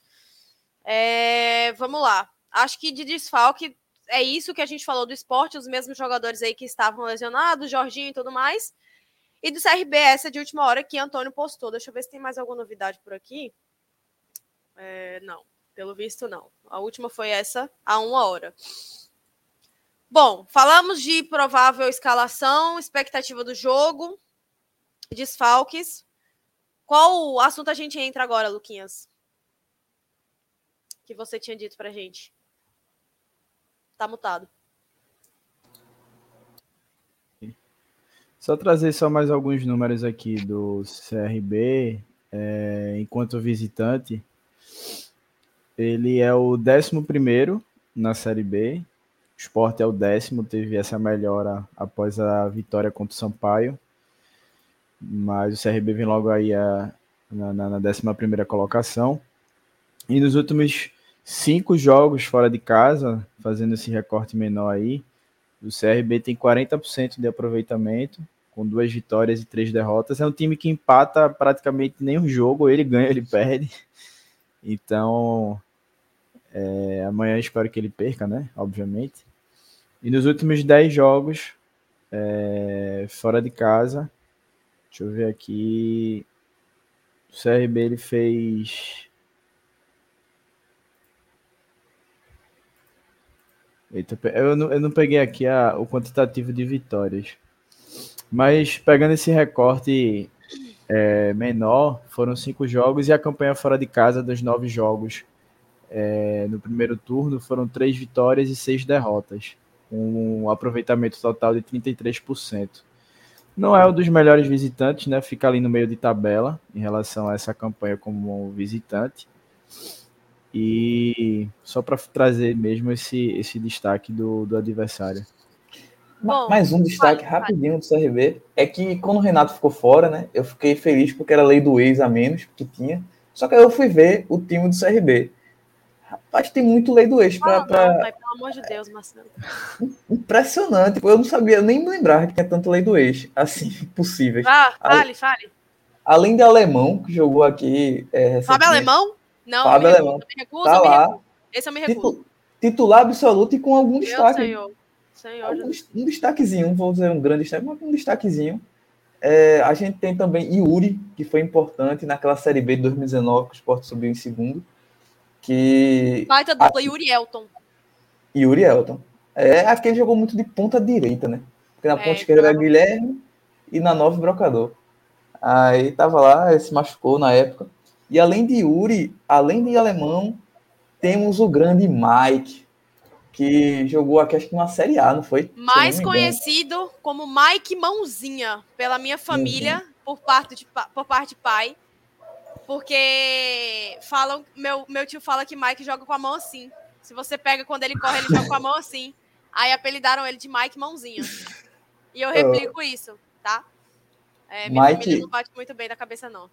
É, vamos lá. Acho que de desfalque é isso que a gente falou do esporte, os mesmos jogadores aí que estavam lesionados, Jorginho e tudo mais. E do CRB, essa de última hora que Antônio postou. Deixa eu ver se tem mais alguma novidade por aqui. É, não, pelo visto não. A última foi essa, há uma hora. Bom, falamos de provável escalação, expectativa do jogo, desfalques. Qual assunto a gente entra agora, Luquinhas? Que você tinha dito pra gente. Tá mutado. Só trazer só mais alguns números aqui do CRB, é, enquanto visitante. Ele é o 11 na Série B. O Sport é o décimo, teve essa melhora após a vitória contra o Sampaio. Mas o CRB vem logo aí a, na, na, na 11 colocação. E nos últimos cinco jogos fora de casa, fazendo esse recorte menor aí, o CRB tem 40% de aproveitamento, com duas vitórias e três derrotas. É um time que empata praticamente nenhum jogo, ele ganha, ele perde. Então, é, amanhã espero que ele perca, né? Obviamente. E nos últimos 10 jogos, É, fora de casa, deixa eu ver aqui. O CRB ele fez. Eita, eu não, eu não peguei aqui a, o quantitativo de vitórias. Mas pegando esse recorte é, menor, foram cinco jogos e a campanha fora de casa dos nove jogos é, no primeiro turno foram três vitórias e seis derrotas, um aproveitamento total de 33%. Não é um dos melhores visitantes, né? Fica ali no meio de tabela em relação a essa campanha como visitante. E só para trazer mesmo esse, esse destaque do, do adversário. Bom, Mais um destaque rapidinho do CRB é que quando o Renato ficou fora, né? Eu fiquei feliz porque era lei do ex a menos que tinha. Só que aí eu fui ver o time do CRB. Rapaz, tem muito lei do ex para. Pra... pelo amor de Deus, Marcelo. Impressionante. Eu não sabia, eu nem me lembrava que tinha tanto lei do ex, assim, possível. Ah, fale, fale. Além de alemão, que jogou aqui. É, Fábio Alemão? Não, Fábio me. Recuso, me recuso, tá me lá. recuso. Esse eu me recuso. Titular absoluto e com algum Meu destaque. senhor. Senhor Algum, um destaquezinho, não vou dizer um grande destaque, mas um destaquezinho. É, a gente tem também Yuri, que foi importante naquela Série B de 2019, que o Sport subiu em segundo. Que... Baita dupla, Yuri Elton. Yuri Elton. É, aqui ele jogou muito de ponta direita, né? Porque na É, ponta esquerda era então- Guilherme e na nove Brocador. Aí tava lá, ele se machucou na época. E além de Yuri, além de alemão, temos o grande Mike, que jogou aqui acho que uma Série A, não foi? Não Mais engano. conhecido como Mike Mãozinha pela minha família, por, parte de, por parte de pai. Porque falam, meu, meu tio fala que Mike joga com a mão assim. Se você pega quando ele corre, ele joga com a mão assim. Aí apelidaram ele de Mike Mãozinha. E eu replico isso, tá? É, minha Mike- família não bate muito bem da cabeça, não.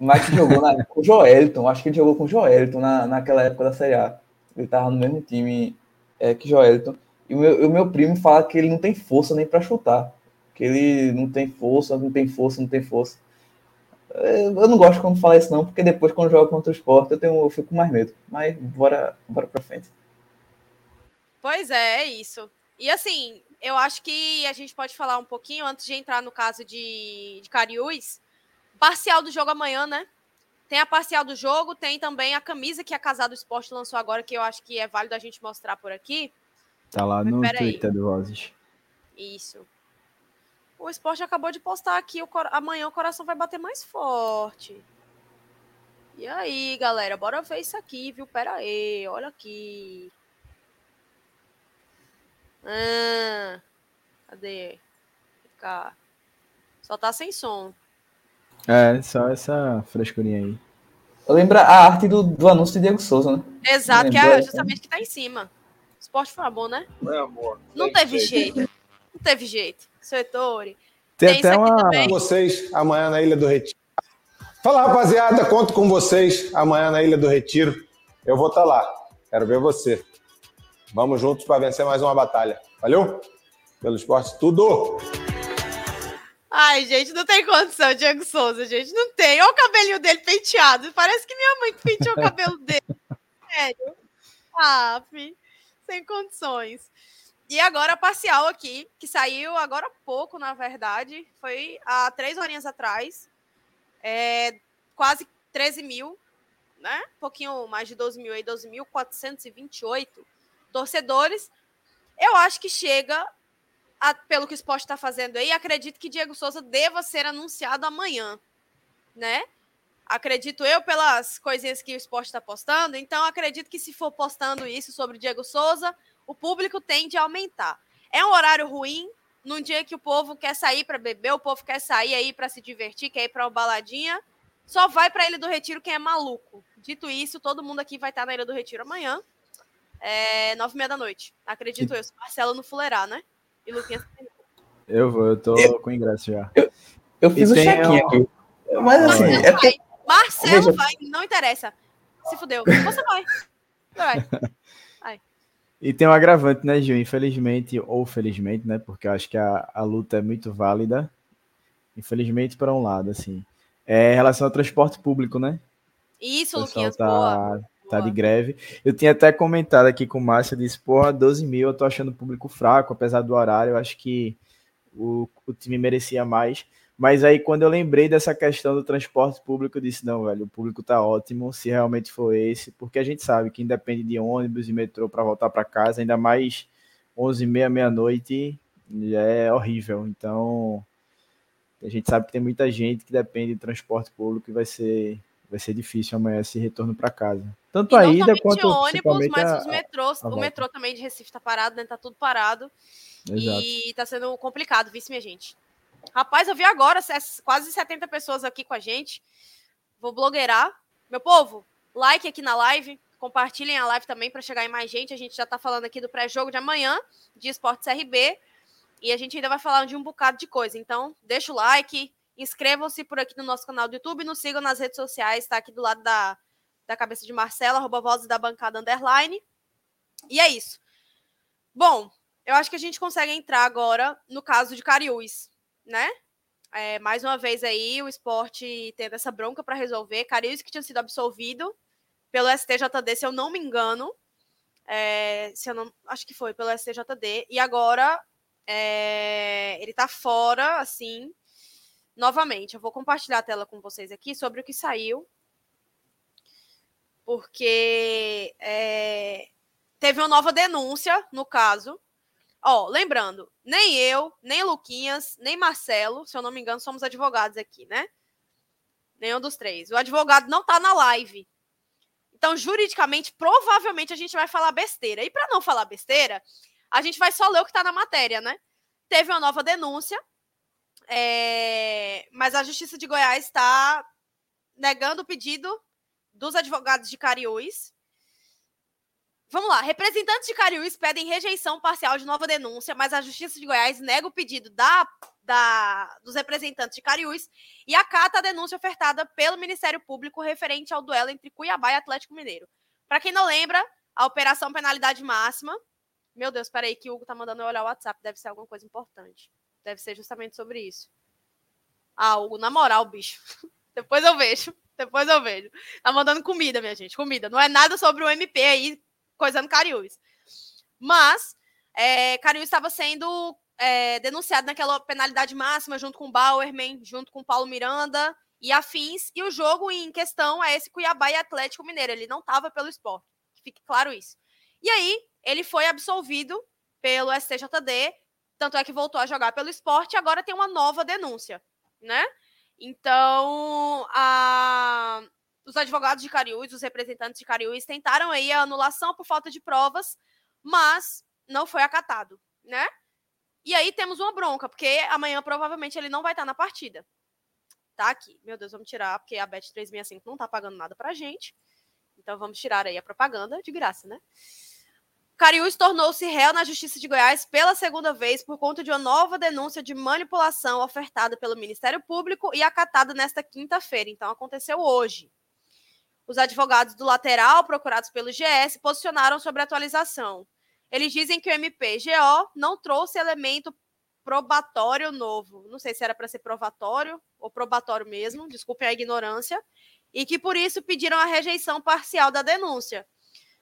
Mike jogou na- com o Joelton, acho que ele jogou com o Joelton na, naquela época da Série A. Ele tava no mesmo time é, que Joelton. E o meu, o meu primo fala que ele não tem força nem para chutar. Que ele não tem força, não tem força, não tem força. Eu não gosto quando fala isso, não, porque depois, quando joga contra o esporte, eu, tenho, eu fico com mais medo. Mas bora, bora pra frente. Pois é, é isso. E assim, eu acho que a gente pode falar um pouquinho, antes de entrar no caso de, de Cariús, parcial do jogo amanhã, né? Tem a parcial do jogo, tem também a camisa que a Casa do Esporte lançou agora, que eu acho que é válido a gente mostrar por aqui. Tá lá Mas no. Twitter do Roses. Isso. O esporte acabou de postar aqui, o cor- amanhã o coração vai bater mais forte. E aí, galera, bora ver isso aqui, viu? Pera aí, olha aqui. Ah, cadê? Cá. Só tá sem som. É, só essa frescurinha aí. Eu lembro a arte do, do anúncio de Diego Souza, né? Exato, que Lembrou é justamente que tá em cima. Esporte foi bom, né? Meu amor. Não tem teve jeito. Não teve jeito. Setor. Tem, Tem até uma. vocês amanhã na Ilha do Retiro. Fala, rapaziada. Conto com vocês amanhã na Ilha do Retiro. Eu vou estar lá. Quero ver você. Vamos juntos para vencer mais uma batalha. Valeu? Pelo esporte, tudo! Ai, gente, não tem condição, Diego Souza, gente. Não tem. Olha o cabelinho dele penteado. Parece que minha mãe penteou o cabelo dele. Sério. Ah. Sem condições. E agora a parcial aqui, que saiu agora há pouco, na verdade. Foi há três horinhas atrás. É, quase 13 mil, né? Um pouquinho mais de 12 mil aí, 12.428 torcedores. Eu acho que chega a- pelo que o esporte está fazendo aí, acredito que Diego Souza deva ser anunciado amanhã, né? Acredito eu pelas coisinhas que o esporte está postando, então acredito que se for postando isso sobre Diego Souza, o público tende a aumentar. É um horário ruim, num dia que o povo quer sair para beber, o povo quer sair aí para se divertir, quer ir para uma baladinha, só vai para a Ilha do Retiro quem é maluco. Dito isso, todo mundo aqui vai estar na Ilha do Retiro amanhã, é, nove e meia da noite. Acredito eu, se Marcelo no fuleirar, né? E Luquinhas Eu vou, eu tô com ingresso já. Eu fiz E o check-in um- aqui. Mas assim, Marcelo é porque vai. Marcelo Veja. vai, não interessa. Se fudeu. Você vai. Vai. E tem um agravante, né, Gil? Infelizmente, ou felizmente, né? Porque eu acho que a, a luta é muito válida. Infelizmente, para um lado, assim. É em relação ao transporte público, né? Isso, Luquinhas, tá, boa. Tá de greve. Eu tinha até comentado aqui com o Márcio, disse, porra, 12 mil eu tô achando o público fraco, apesar do horário, eu acho que o, o time merecia mais. Mas aí, quando eu lembrei dessa questão do transporte público, eu disse: não, velho, o público tá ótimo, se realmente for esse, porque a gente sabe que independe de ônibus e metrô para voltar para casa, ainda mais 11 e meia, meia-noite, é horrível. Então, a gente sabe que tem muita gente que depende de transporte público e vai ser, vai ser difícil amanhã esse retorno para casa. Tanto a ida quanto ônibus, mas a, os metrôs, a, a o metrô também de Recife está parado, né? Tá tudo parado. Exato. E tá sendo complicado, vice minha gente. Rapaz, eu vi agora quase 70 pessoas aqui com a gente. Vou blogueirar. Meu povo, like aqui na live. Compartilhem a live também para chegar em mais gente. A gente já tá falando aqui do pré-jogo de amanhã, de Esportes RB. E a gente ainda vai falar de um bocado de coisa. Então, deixa o like, inscrevam-se por aqui no nosso canal do YouTube, nos sigam nas redes sociais, tá aqui do lado da, da cabeça de Marcela, arroba vozes da bancada underline. E é isso. Bom, eu acho que a gente consegue entrar agora no caso de Cariús, né? É, mais uma vez aí, o esporte tendo essa bronca para resolver. Cariús que tinha sido absolvido pelo STJD, se eu não me engano. É, se eu não, acho que foi pelo STJD. E agora é, ele está fora, assim, novamente. Eu vou compartilhar a tela com vocês aqui sobre o que saiu. Porque é, teve uma nova denúncia, no caso. Ó, lembrando, nem eu, nem Luquinhas, nem Marcelo, se eu não me engano, somos advogados aqui, né? Nenhum dos três. O advogado não tá na live. Então, juridicamente, provavelmente a gente vai falar besteira. E para não falar besteira, a gente vai só ler o que está na matéria, né? Teve uma nova denúncia, é... mas a Justiça de Goiás está negando o pedido dos advogados de Cariús. Vamos lá. Representantes de Cariús pedem rejeição parcial de nova denúncia, mas a Justiça de Goiás nega o pedido da, da, dos representantes de Cariús e acata a denúncia ofertada pelo Ministério Público referente ao duelo entre Cuiabá e Atlético Mineiro. Para quem não lembra, a Operação Penalidade Máxima meu Deus, peraí, que o Hugo tá mandando eu olhar o WhatsApp. Deve ser alguma coisa importante. Deve ser justamente sobre isso. Ah, na moral, bicho. Depois eu vejo. Depois eu vejo. Tá mandando comida, minha gente. Comida. Não é nada sobre o MP aí, coisando Cariús. Mas, é, Cariús estava sendo é, denunciado naquela penalidade máxima, junto com o Bauerman, junto com o Paulo Miranda e afins. E o jogo em questão é esse Cuiabá e Atlético Mineiro. Ele não estava pelo esporte. Que fique claro isso. E aí, ele foi absolvido pelo STJD, tanto é que voltou a jogar pelo esporte e agora tem uma nova denúncia, né? Então, a... os advogados de Cariús, os representantes de Cariús, tentaram aí a anulação por falta de provas, mas não foi acatado, né? E aí temos uma bronca, porque amanhã provavelmente ele não vai estar na partida. Tá aqui. Meu Deus, vamos tirar, porque a Bet365 não tá pagando nada pra gente. Então vamos tirar aí a propaganda de graça, né? Cariús tornou-se réu na Justiça de Goiás pela segunda vez por conta de uma nova denúncia de manipulação ofertada pelo Ministério Público e acatada nesta quinta-feira. Então, aconteceu hoje. Os advogados do lateral, procurados pelo GS, posicionaram sobre a atualização. Eles dizem que o MPGO não trouxe elemento probatório novo. Não sei se era para ser provatório ou probatório mesmo, desculpem a ignorância. E que por isso pediram a rejeição parcial da denúncia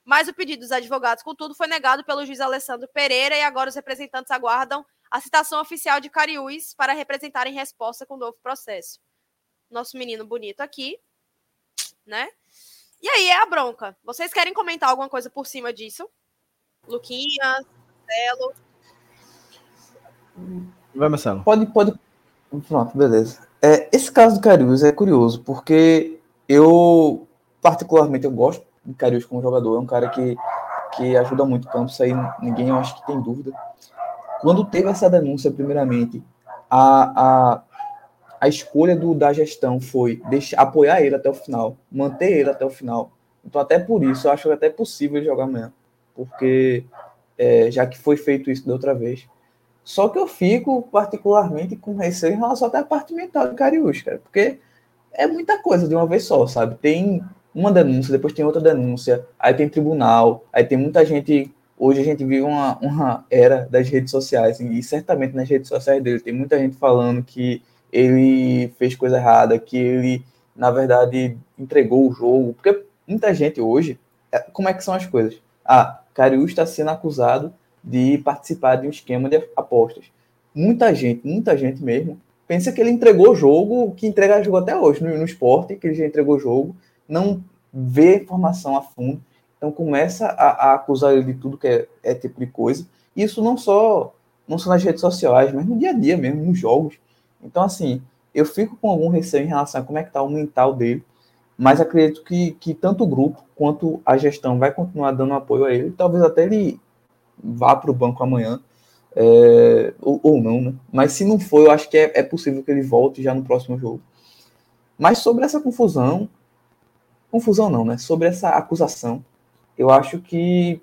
mas o pedido dos advogados, contudo, foi negado pelo juiz Alessandro Pereira e agora os representantes aguardam a citação oficial de Cariús para representar em resposta com o novo processo. Nosso menino bonito aqui, né? E aí é a bronca. Vocês querem comentar alguma coisa por cima disso? Luquinha, Marcelo? Vai, Marcelo. Pode, pode. Pronto, beleza. É, esse caso do Cariús é curioso, porque eu, particularmente, eu gosto de Cariús como jogador. É um cara que, que ajuda muito o campo, isso aí ninguém eu acho que tem dúvida. Quando teve essa denúncia, primeiramente, a, a, a escolha do, da gestão foi deixar, apoiar ele até o final, manter ele até o final. Então, até por isso, eu acho até possível jogar amanhã, porque é, já que foi feito isso da outra vez. Só que eu fico particularmente com receio em relação até à parte mental de Cariús, cara, porque é muita coisa de uma vez só, sabe? Tem uma denúncia, depois tem outra denúncia, aí tem tribunal, aí tem muita gente. Hoje a gente vive uma, uma era das redes sociais, e certamente nas redes sociais dele tem muita gente falando que ele fez coisa errada, que ele, na verdade, entregou o jogo. Porque muita gente hoje, é, como é que são as coisas? Ah, Cariú está sendo acusado de participar de um esquema de apostas. muita gente, muita gente mesmo, pensa que ele entregou o jogo, que entrega jogo até hoje no, no esporte, que ele já entregou o jogo, não vê informação a fundo, então começa a, a acusar ele de tudo que é, é, tipo de coisa. Isso não só não só nas redes sociais, mas no dia a dia mesmo, nos jogos. Então, assim, eu fico com algum receio em relação a como é que tá o mental dele, mas acredito que, que tanto o grupo quanto a gestão vai continuar dando apoio a ele, talvez até ele vá para o banco amanhã, é, ou, ou, não, né? Mas se não for, eu acho que é, é possível que ele volte já no próximo jogo. Mas sobre essa confusão, confusão não, né? Sobre essa acusação, eu acho que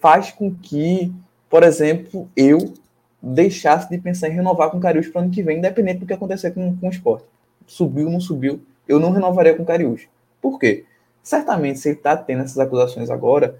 faz com que, por exemplo, eu deixasse de pensar em renovar com o para o ano que vem, independente do que acontecer com, com o esporte. Subiu, não subiu, eu não renovaria com o Cariús. Por quê? Certamente, se ele está tendo essas acusações agora,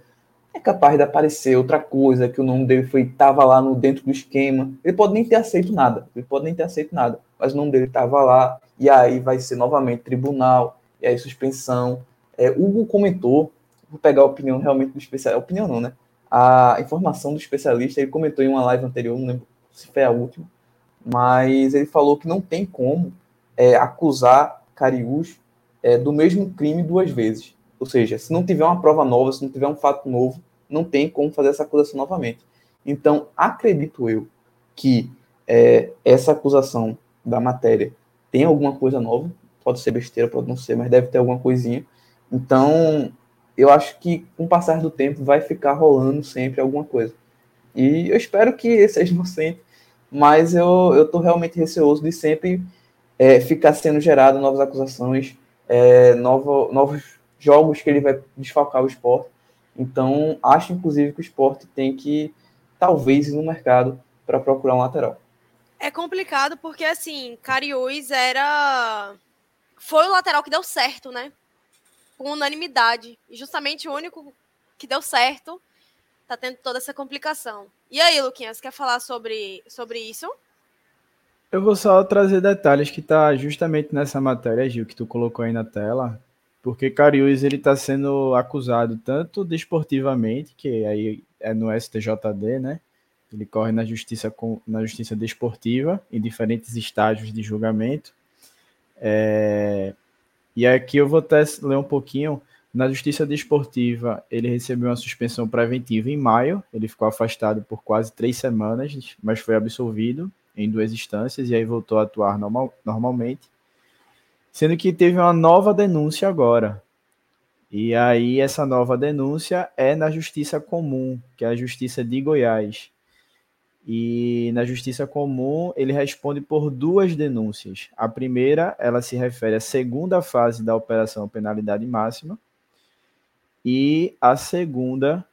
é capaz de aparecer outra coisa, que o nome dele foi estava lá no dentro do esquema. Ele pode nem ter aceito nada, ele pode nem ter aceito nada, mas o nome dele estava lá, e aí vai ser novamente tribunal, e aí suspensão. É, Hugo comentou vou pegar a opinião realmente do especialista. Opinião não, né? A informação do especialista, ele comentou em uma live anterior, não lembro se foi a última, mas ele falou que não tem como é, acusar Cariús é, do mesmo crime duas vezes. Ou seja, se não tiver uma prova nova, se não tiver um fato novo, não tem como fazer essa acusação novamente. Então, acredito eu que é, essa acusação da matéria tem alguma coisa nova, pode ser besteira, pode não ser, mas deve ter alguma coisinha. Então, eu acho que com o passar do tempo vai ficar rolando sempre alguma coisa. E eu espero que seja inocente, mas eu, eu realmente receoso de sempre é, ficar sendo gerado novas acusações, é, novo, novos jogos que ele vai desfalcar o esporte. Então, acho inclusive que o esporte tem que, talvez, ir no mercado para procurar um lateral. É complicado porque, assim, Cariús era. Foi o lateral que deu certo, né? com unanimidade. E justamente o único que deu certo tá tendo toda essa complicação. E aí, Luquinhas, quer falar sobre, sobre isso? Eu vou só trazer detalhes que tá justamente nessa matéria, Gil, que tu colocou aí na tela, porque Cariús ele tá sendo acusado tanto desportivamente, que aí é no STJD, né? Ele corre na justiça com, na justiça desportiva em diferentes estágios de julgamento. É, e aqui eu vou até ler um pouquinho. Na Justiça Desportiva, ele recebeu uma suspensão preventiva em maio. Ele ficou afastado por quase três semanas, mas foi absolvido em duas instâncias e aí voltou a atuar normal, normalmente. Sendo que teve uma nova denúncia agora. E aí, essa nova denúncia é na Justiça Comum, que é a Justiça de Goiás. E na Justiça Comum ele responde por duas denúncias. A primeira, ela se refere à segunda fase da operação penalidade máxima. E a segunda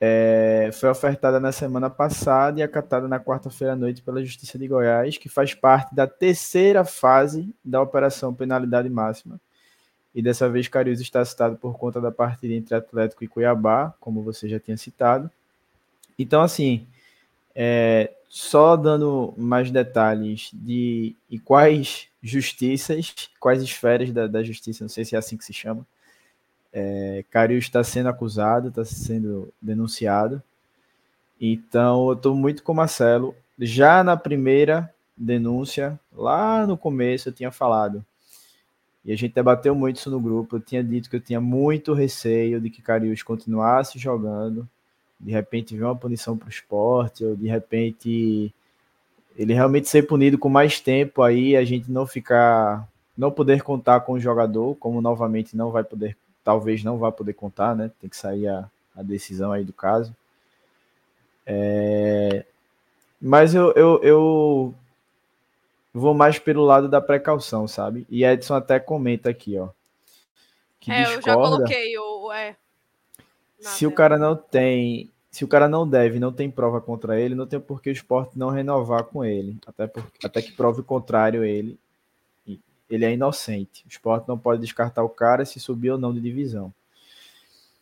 é, foi ofertada na semana passada e acatada na quarta-feira à noite pela Justiça de Goiás, que faz parte da terceira fase da operação penalidade máxima. E dessa vez Cariús está citado por conta da partida entre Atlético e Cuiabá, como você já tinha citado. Então, assim, é, só dando mais detalhes de e quais justiças, quais esferas da, da justiça, não sei se é assim que se chama, é, Carius está sendo acusado, está sendo denunciado. Então, eu estou muito com Marcelo. Já na primeira denúncia, lá no começo, eu tinha falado. E a gente debateu muito isso no grupo. Eu tinha dito que eu tinha muito receio de que Carius continuasse jogando de repente vir uma punição para o esporte, ou de repente ele realmente ser punido com mais tempo aí, a gente não ficar, não poder contar com o jogador, como novamente não vai poder, talvez não vá poder contar, né? Tem que sair a, a decisão aí do caso. É, mas eu, eu, eu vou mais pelo lado da precaução, sabe? E Edson até comenta aqui, ó. é, discorda, eu já coloquei o. É, se o cara não tem se o cara não deve, não tem prova contra ele, não tem por que o esporte não renovar com ele. Até, por, até que prove o contrário ele. Ele é inocente. O esporte não pode descartar o cara se subir ou não de divisão.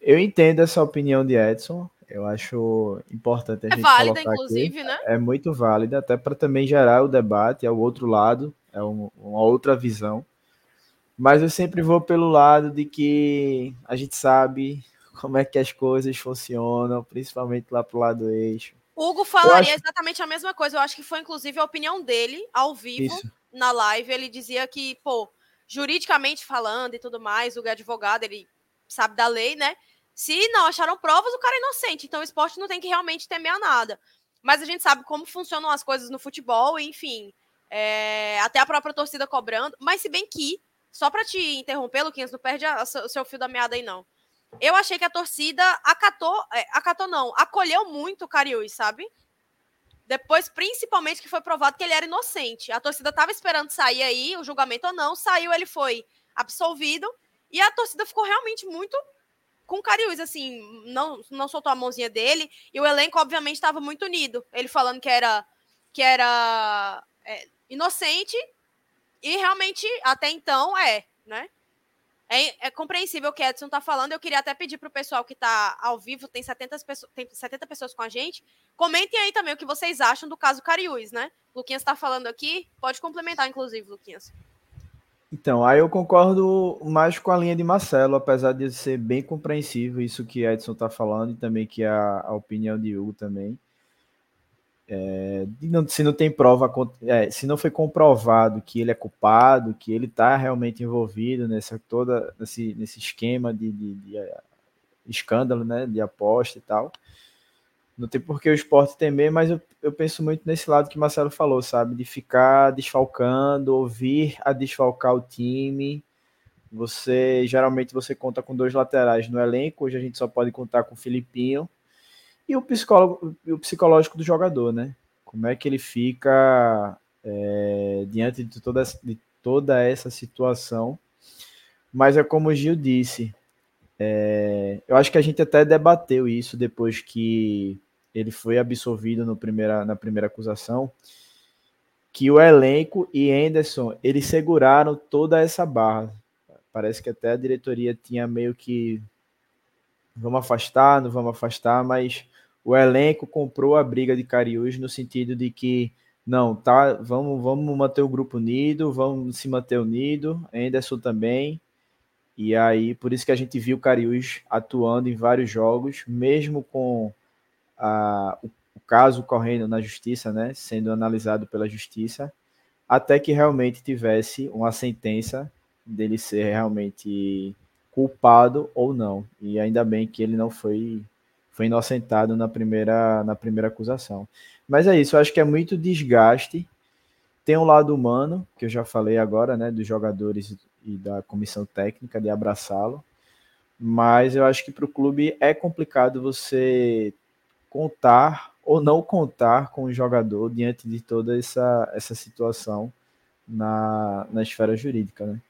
Eu entendo essa opinião de Edson. Eu acho importante a é gente válida, colocar inclusive, aqui. né? É muito válida, até para também gerar o debate, é o outro lado, é um, uma outra visão. Mas eu sempre vou pelo lado de que a gente sabe como é que as coisas funcionam, principalmente lá pro lado do eixo. Hugo falaria acho... exatamente a mesma coisa. Eu acho que foi, inclusive, a opinião dele, ao vivo, Isso. na live. Ele dizia que, pô, juridicamente falando e tudo mais, o advogado, ele sabe da lei, né? Se não acharam provas, o cara é inocente. Então o esporte não tem que realmente temer a nada. Mas a gente sabe como funcionam as coisas no futebol, enfim. É, até a própria torcida cobrando. Mas se bem que, só para te interromper, Luquinhas, não perde o seu fio da meada aí, não. Eu achei que a torcida acatou, é, acatou não, acolheu muito o Cariús, sabe? Depois, principalmente, que foi provado que ele era inocente. A torcida estava esperando sair aí, o julgamento ou não, saiu, ele foi absolvido. E a torcida ficou realmente muito com o Cariús, assim, não, não soltou a mãozinha dele. E o elenco, obviamente, estava muito unido. Ele falando que era, que era é, inocente. E realmente, até então, é, né? É, é, compreensível o que Edson está falando. Eu queria até pedir para o pessoal que está ao vivo, tem 70, pessoas, tem 70 pessoas com a gente, comentem aí também o que vocês acham do caso Cariús, né? Luquinhas está falando aqui, pode complementar, inclusive, Luquinhas. Então, aí eu concordo mais com a linha de Marcelo, apesar de ser bem compreensível isso que Edson está falando e também que a, a opinião de Hugo também. É, se não tem prova, é, se não foi comprovado que ele é culpado, que ele está realmente envolvido nessa toda nesse, nesse esquema de, de, de, é, escândalo, né, de aposta e tal, não tem por que o esporte temer, mas eu, eu penso muito nesse lado que Marcelo falou, sabe, de ficar desfalcando, ouvir a desfalcar o time. Você geralmente você conta com dois laterais no elenco, hoje a gente só pode contar com o Filipinho e o, psicólogo, o psicológico do jogador, né? Como é que ele fica é, diante de toda, de toda essa situação. Mas é como o Gil disse, é, eu acho que a gente até debateu isso depois que ele foi absolvido no primeira, na primeira acusação, que o elenco e Anderson, eles seguraram toda essa barra. Parece que até a diretoria tinha meio que vamos afastar, não vamos afastar, mas o elenco comprou a briga de Cariús no sentido de que não, tá, vamos, vamos manter o grupo unido, vamos se manter unido, Anderson também. E aí, por isso que a gente viu Cariús atuando em vários jogos, mesmo com a, o, o caso correndo na justiça, né, sendo analisado pela justiça, até que realmente tivesse uma sentença dele ser realmente culpado ou não. E ainda bem que ele não foi foi inocentado na primeira, na primeira acusação. Mas é isso, eu acho que é muito desgaste. Tem um lado humano, que eu já falei agora, né, dos jogadores e da comissão técnica, de abraçá-lo. Mas eu acho que para o clube é complicado você contar ou não contar com o jogador diante de toda essa, essa situação na, na esfera jurídica, né?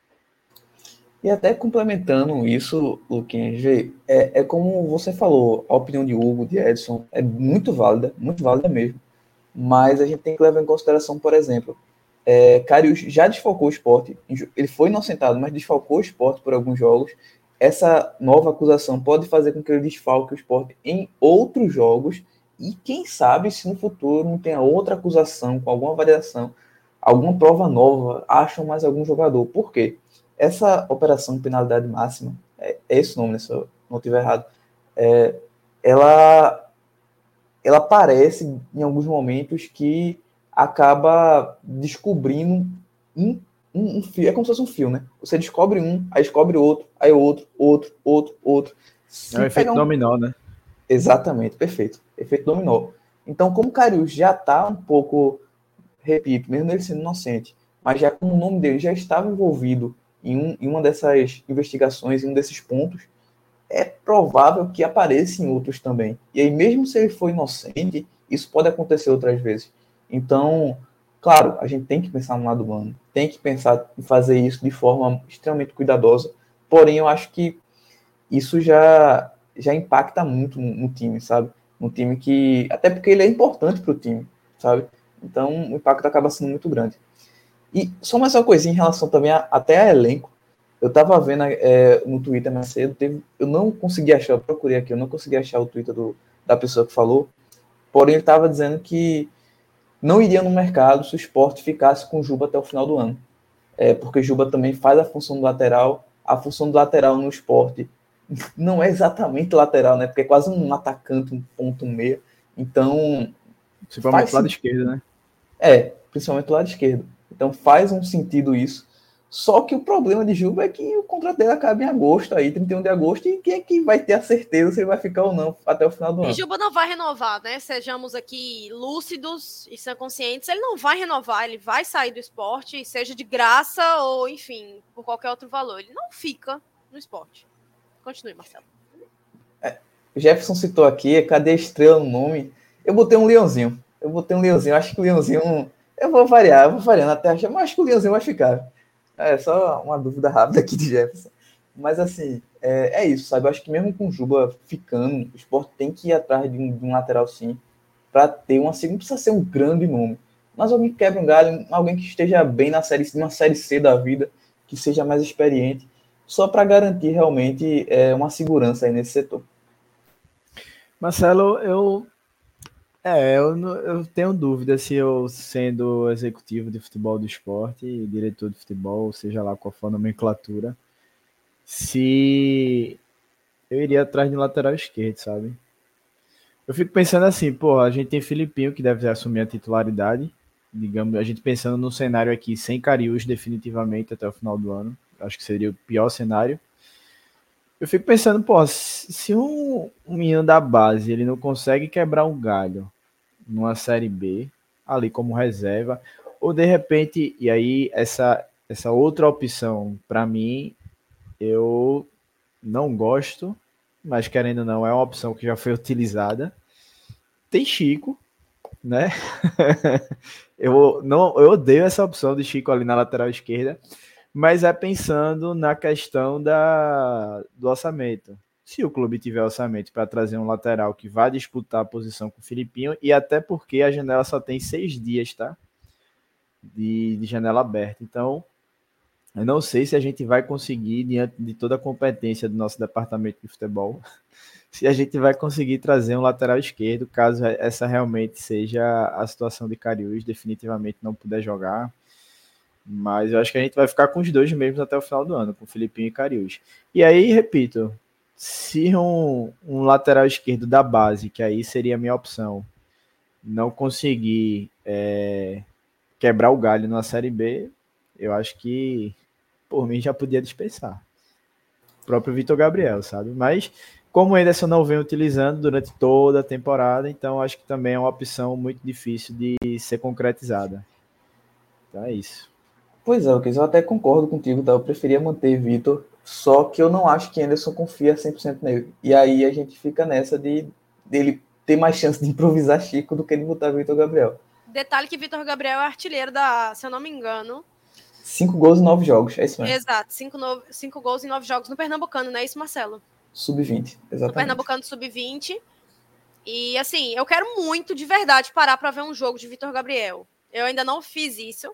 E até complementando isso, Luquinhas, é, é como você falou, a opinião de Hugo, de Edson, é muito válida, muito válida mesmo. Mas a gente tem que levar em consideração, por exemplo, é, já desfalcou o esporte, ele foi inocentado, mas desfalcou o esporte por alguns jogos. Essa nova acusação pode fazer com que ele desfalque o esporte em outros jogos, e quem sabe se no futuro não tenha outra acusação com alguma variação, alguma prova nova, acham mais algum jogador. Por quê? Essa operação de penalidade máxima, é, é esse o nome, né, se eu não estiver errado, é, ela, ela parece, em alguns momentos, que acaba descobrindo um, um, um fio. É como se fosse um fio, né? Você descobre um, aí descobre outro, aí outro, outro, outro, outro. Se é o efeito um... dominó, né? Exatamente, perfeito. Efeito dominó. Então, como o Carius já está um pouco, repito, mesmo ele sendo inocente, mas já como o nome dele já estava envolvido em, um, em uma dessas investigações, em um desses pontos, é provável que apareça em outros também. E aí, mesmo se ele for inocente, isso pode acontecer outras vezes. Então, claro, a gente tem que pensar no lado humano, tem que pensar em fazer isso de forma extremamente cuidadosa. Porém, eu acho que isso já, já impacta muito no, no time, sabe? Um time que. Até porque ele é importante para o time, sabe? Então, o impacto acaba sendo muito grande. E só mais uma coisinha em relação também a, até a elenco. Eu tava vendo é, no Twitter mais cedo, teve, eu não consegui achar, eu procurei aqui, eu não consegui achar o Twitter do, da pessoa que falou, porém ele tava dizendo que não iria no mercado se o esporte ficasse com o Juba até o final do ano. É, porque Juba também faz a função do lateral, a função do lateral no esporte não é exatamente lateral, né? Porque é quase um atacante, um ponto meia. Então, Principalmente do lado esquerdo, né? É, principalmente do lado esquerdo. Então faz um sentido isso. Só que o problema de Juba é que o contrato dele acaba em agosto, aí, 31 de agosto, e quem é que vai ter a certeza se ele vai ficar ou não até o final do ano? E Juba não vai renovar, né? Sejamos aqui lúcidos e conscientes. Ele não vai renovar, ele vai sair do esporte, seja de graça ou, enfim, por qualquer outro valor. Ele não fica no esporte. Continue, Marcelo. É, Jefferson citou aqui, cadê a estrela no nome? Eu botei um leãozinho. Eu botei um leãozinho. Acho que o leãozinho. Eu vou variar, eu vou variando até acho que o vai ficar. É só uma dúvida rápida aqui de Jefferson. Mas assim, é, é isso, sabe? Eu acho que mesmo com o Juba ficando, o esporte tem que ir atrás de um, de um lateral sim, para ter uma segunda. Não precisa ser um grande nome, mas alguém que quebra um galho, alguém que esteja bem na série, uma série C da vida, que seja mais experiente, só para garantir realmente é, uma segurança aí nesse setor. Marcelo, eu é, eu, eu tenho dúvida se eu, sendo executivo de futebol do esporte, diretor de futebol, seja lá qual for a nomenclatura, se eu iria atrás de lateral esquerdo, sabe? Eu fico pensando assim, pô, a gente tem Filipinho que deve assumir a titularidade, digamos, a gente pensando no cenário aqui sem Cariús definitivamente até o final do ano, acho que seria o pior cenário. Eu fico pensando, pô, se um, um menino da base ele não consegue quebrar um galho numa série B, ali como reserva, ou de repente, e aí essa essa outra opção para mim eu não gosto, mas querendo ou não é uma opção que já foi utilizada. Tem Chico, né? eu não eu odeio essa opção de Chico ali na lateral esquerda, mas é pensando na questão da, do orçamento. Se o clube tiver orçamento para trazer um lateral que vá disputar a posição com o Filipinho, e até porque a janela só tem seis dias, tá? De, de janela aberta. Então, eu não sei se a gente vai conseguir, diante de toda a competência do nosso departamento de futebol, se a gente vai conseguir trazer um lateral esquerdo, caso essa realmente seja a situação de Cariús, definitivamente não puder jogar. Mas eu acho que a gente vai ficar com os dois mesmos até o final do ano, com Filipinho e Cariús. E aí, repito, se um, um lateral esquerdo da base, que aí seria a minha opção, não conseguir é, quebrar o galho na Série B, eu acho que por mim já podia dispensar. O próprio Vitor Gabriel, sabe? Mas como o Anderson não vem utilizando durante toda a temporada, então acho que também é uma opção muito difícil de ser concretizada. Então é isso. Pois é, Lucas, eu até concordo contigo, tá? Eu preferia manter Vitor, só que eu não acho que Anderson confia 100% nele. E aí a gente fica nessa de dele ter mais chance de improvisar Chico do que de botar Vitor Gabriel. Detalhe que Vitor Gabriel é artilheiro da, se eu não me engano. Cinco gols em nove jogos, é isso mesmo. Exato, cinco, no, cinco gols em nove jogos no Pernambucano, não é isso, Marcelo? Sub-20, exatamente. No Pernambucano Sub-20. E assim, eu quero muito de verdade parar para ver um jogo de Vitor Gabriel. Eu ainda não fiz isso.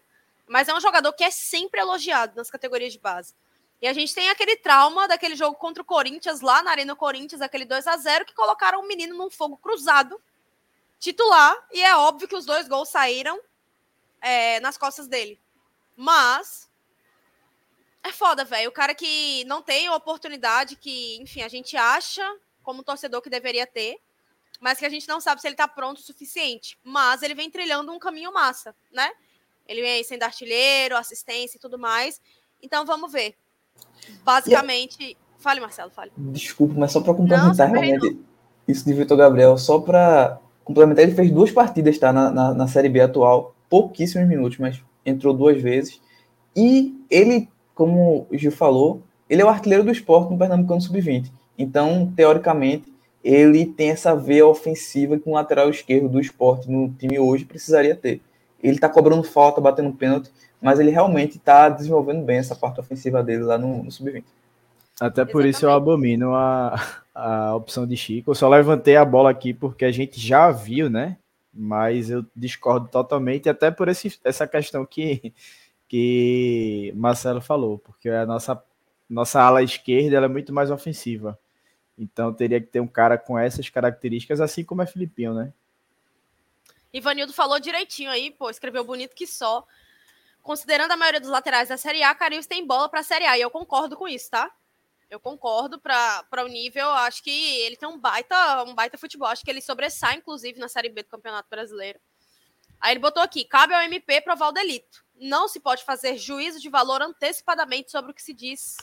Mas é um jogador que é sempre elogiado nas categorias de base. E a gente tem aquele trauma daquele jogo contra o Corinthians, lá na Arena Corinthians, aquele 2 a 0 que colocaram o menino num fogo cruzado, titular, e é óbvio que os dois gols saíram é, nas costas dele. Mas é foda, velho. O cara que não tem a oportunidade que, enfim, a gente acha como torcedor que deveria ter, mas que a gente não sabe se ele tá pronto o suficiente. Mas ele vem trilhando um caminho massa, né? Ele vem aí sendo artilheiro, assistência e tudo mais. Então vamos ver. Basicamente. Fale, Marcelo, fale. Desculpa, mas só para complementar não, realmente isso de Vitor Gabriel, só para complementar, ele fez duas partidas tá, na, na, na, Série B atual, pouquíssimos minutos, mas entrou duas vezes. E ele, como o Gil falou, ele é o artilheiro do esporte no Pernambucano Sub-20. Então, teoricamente, ele tem essa veia ofensiva que um lateral esquerdo do esporte no time hoje precisaria ter ele está cobrando falta, batendo pênalti, mas ele realmente está desenvolvendo bem essa parte ofensiva dele lá no, no Sub-20. Até por Exatamente. isso eu abomino a, a opção de Chico. Eu só levantei a bola aqui porque a gente já viu, né? Mas eu discordo totalmente, até por esse, essa questão que, que Marcelo falou, porque a nossa, nossa ala esquerda é muito mais ofensiva. Então teria que ter um cara com essas características, assim como é Filipinho, né? Ivanildo falou direitinho aí, pô, escreveu bonito que só. Considerando a maioria dos laterais da Série A, Carius tem bola para a Série A, e eu concordo com isso, tá? Eu concordo para o nível, acho que ele tem um baita, um baita futebol, acho que ele sobressai, inclusive, na Série B do Campeonato Brasileiro. Aí ele botou aqui: cabe ao MP provar o delito. Não se pode fazer juízo de valor antecipadamente sobre o que se diz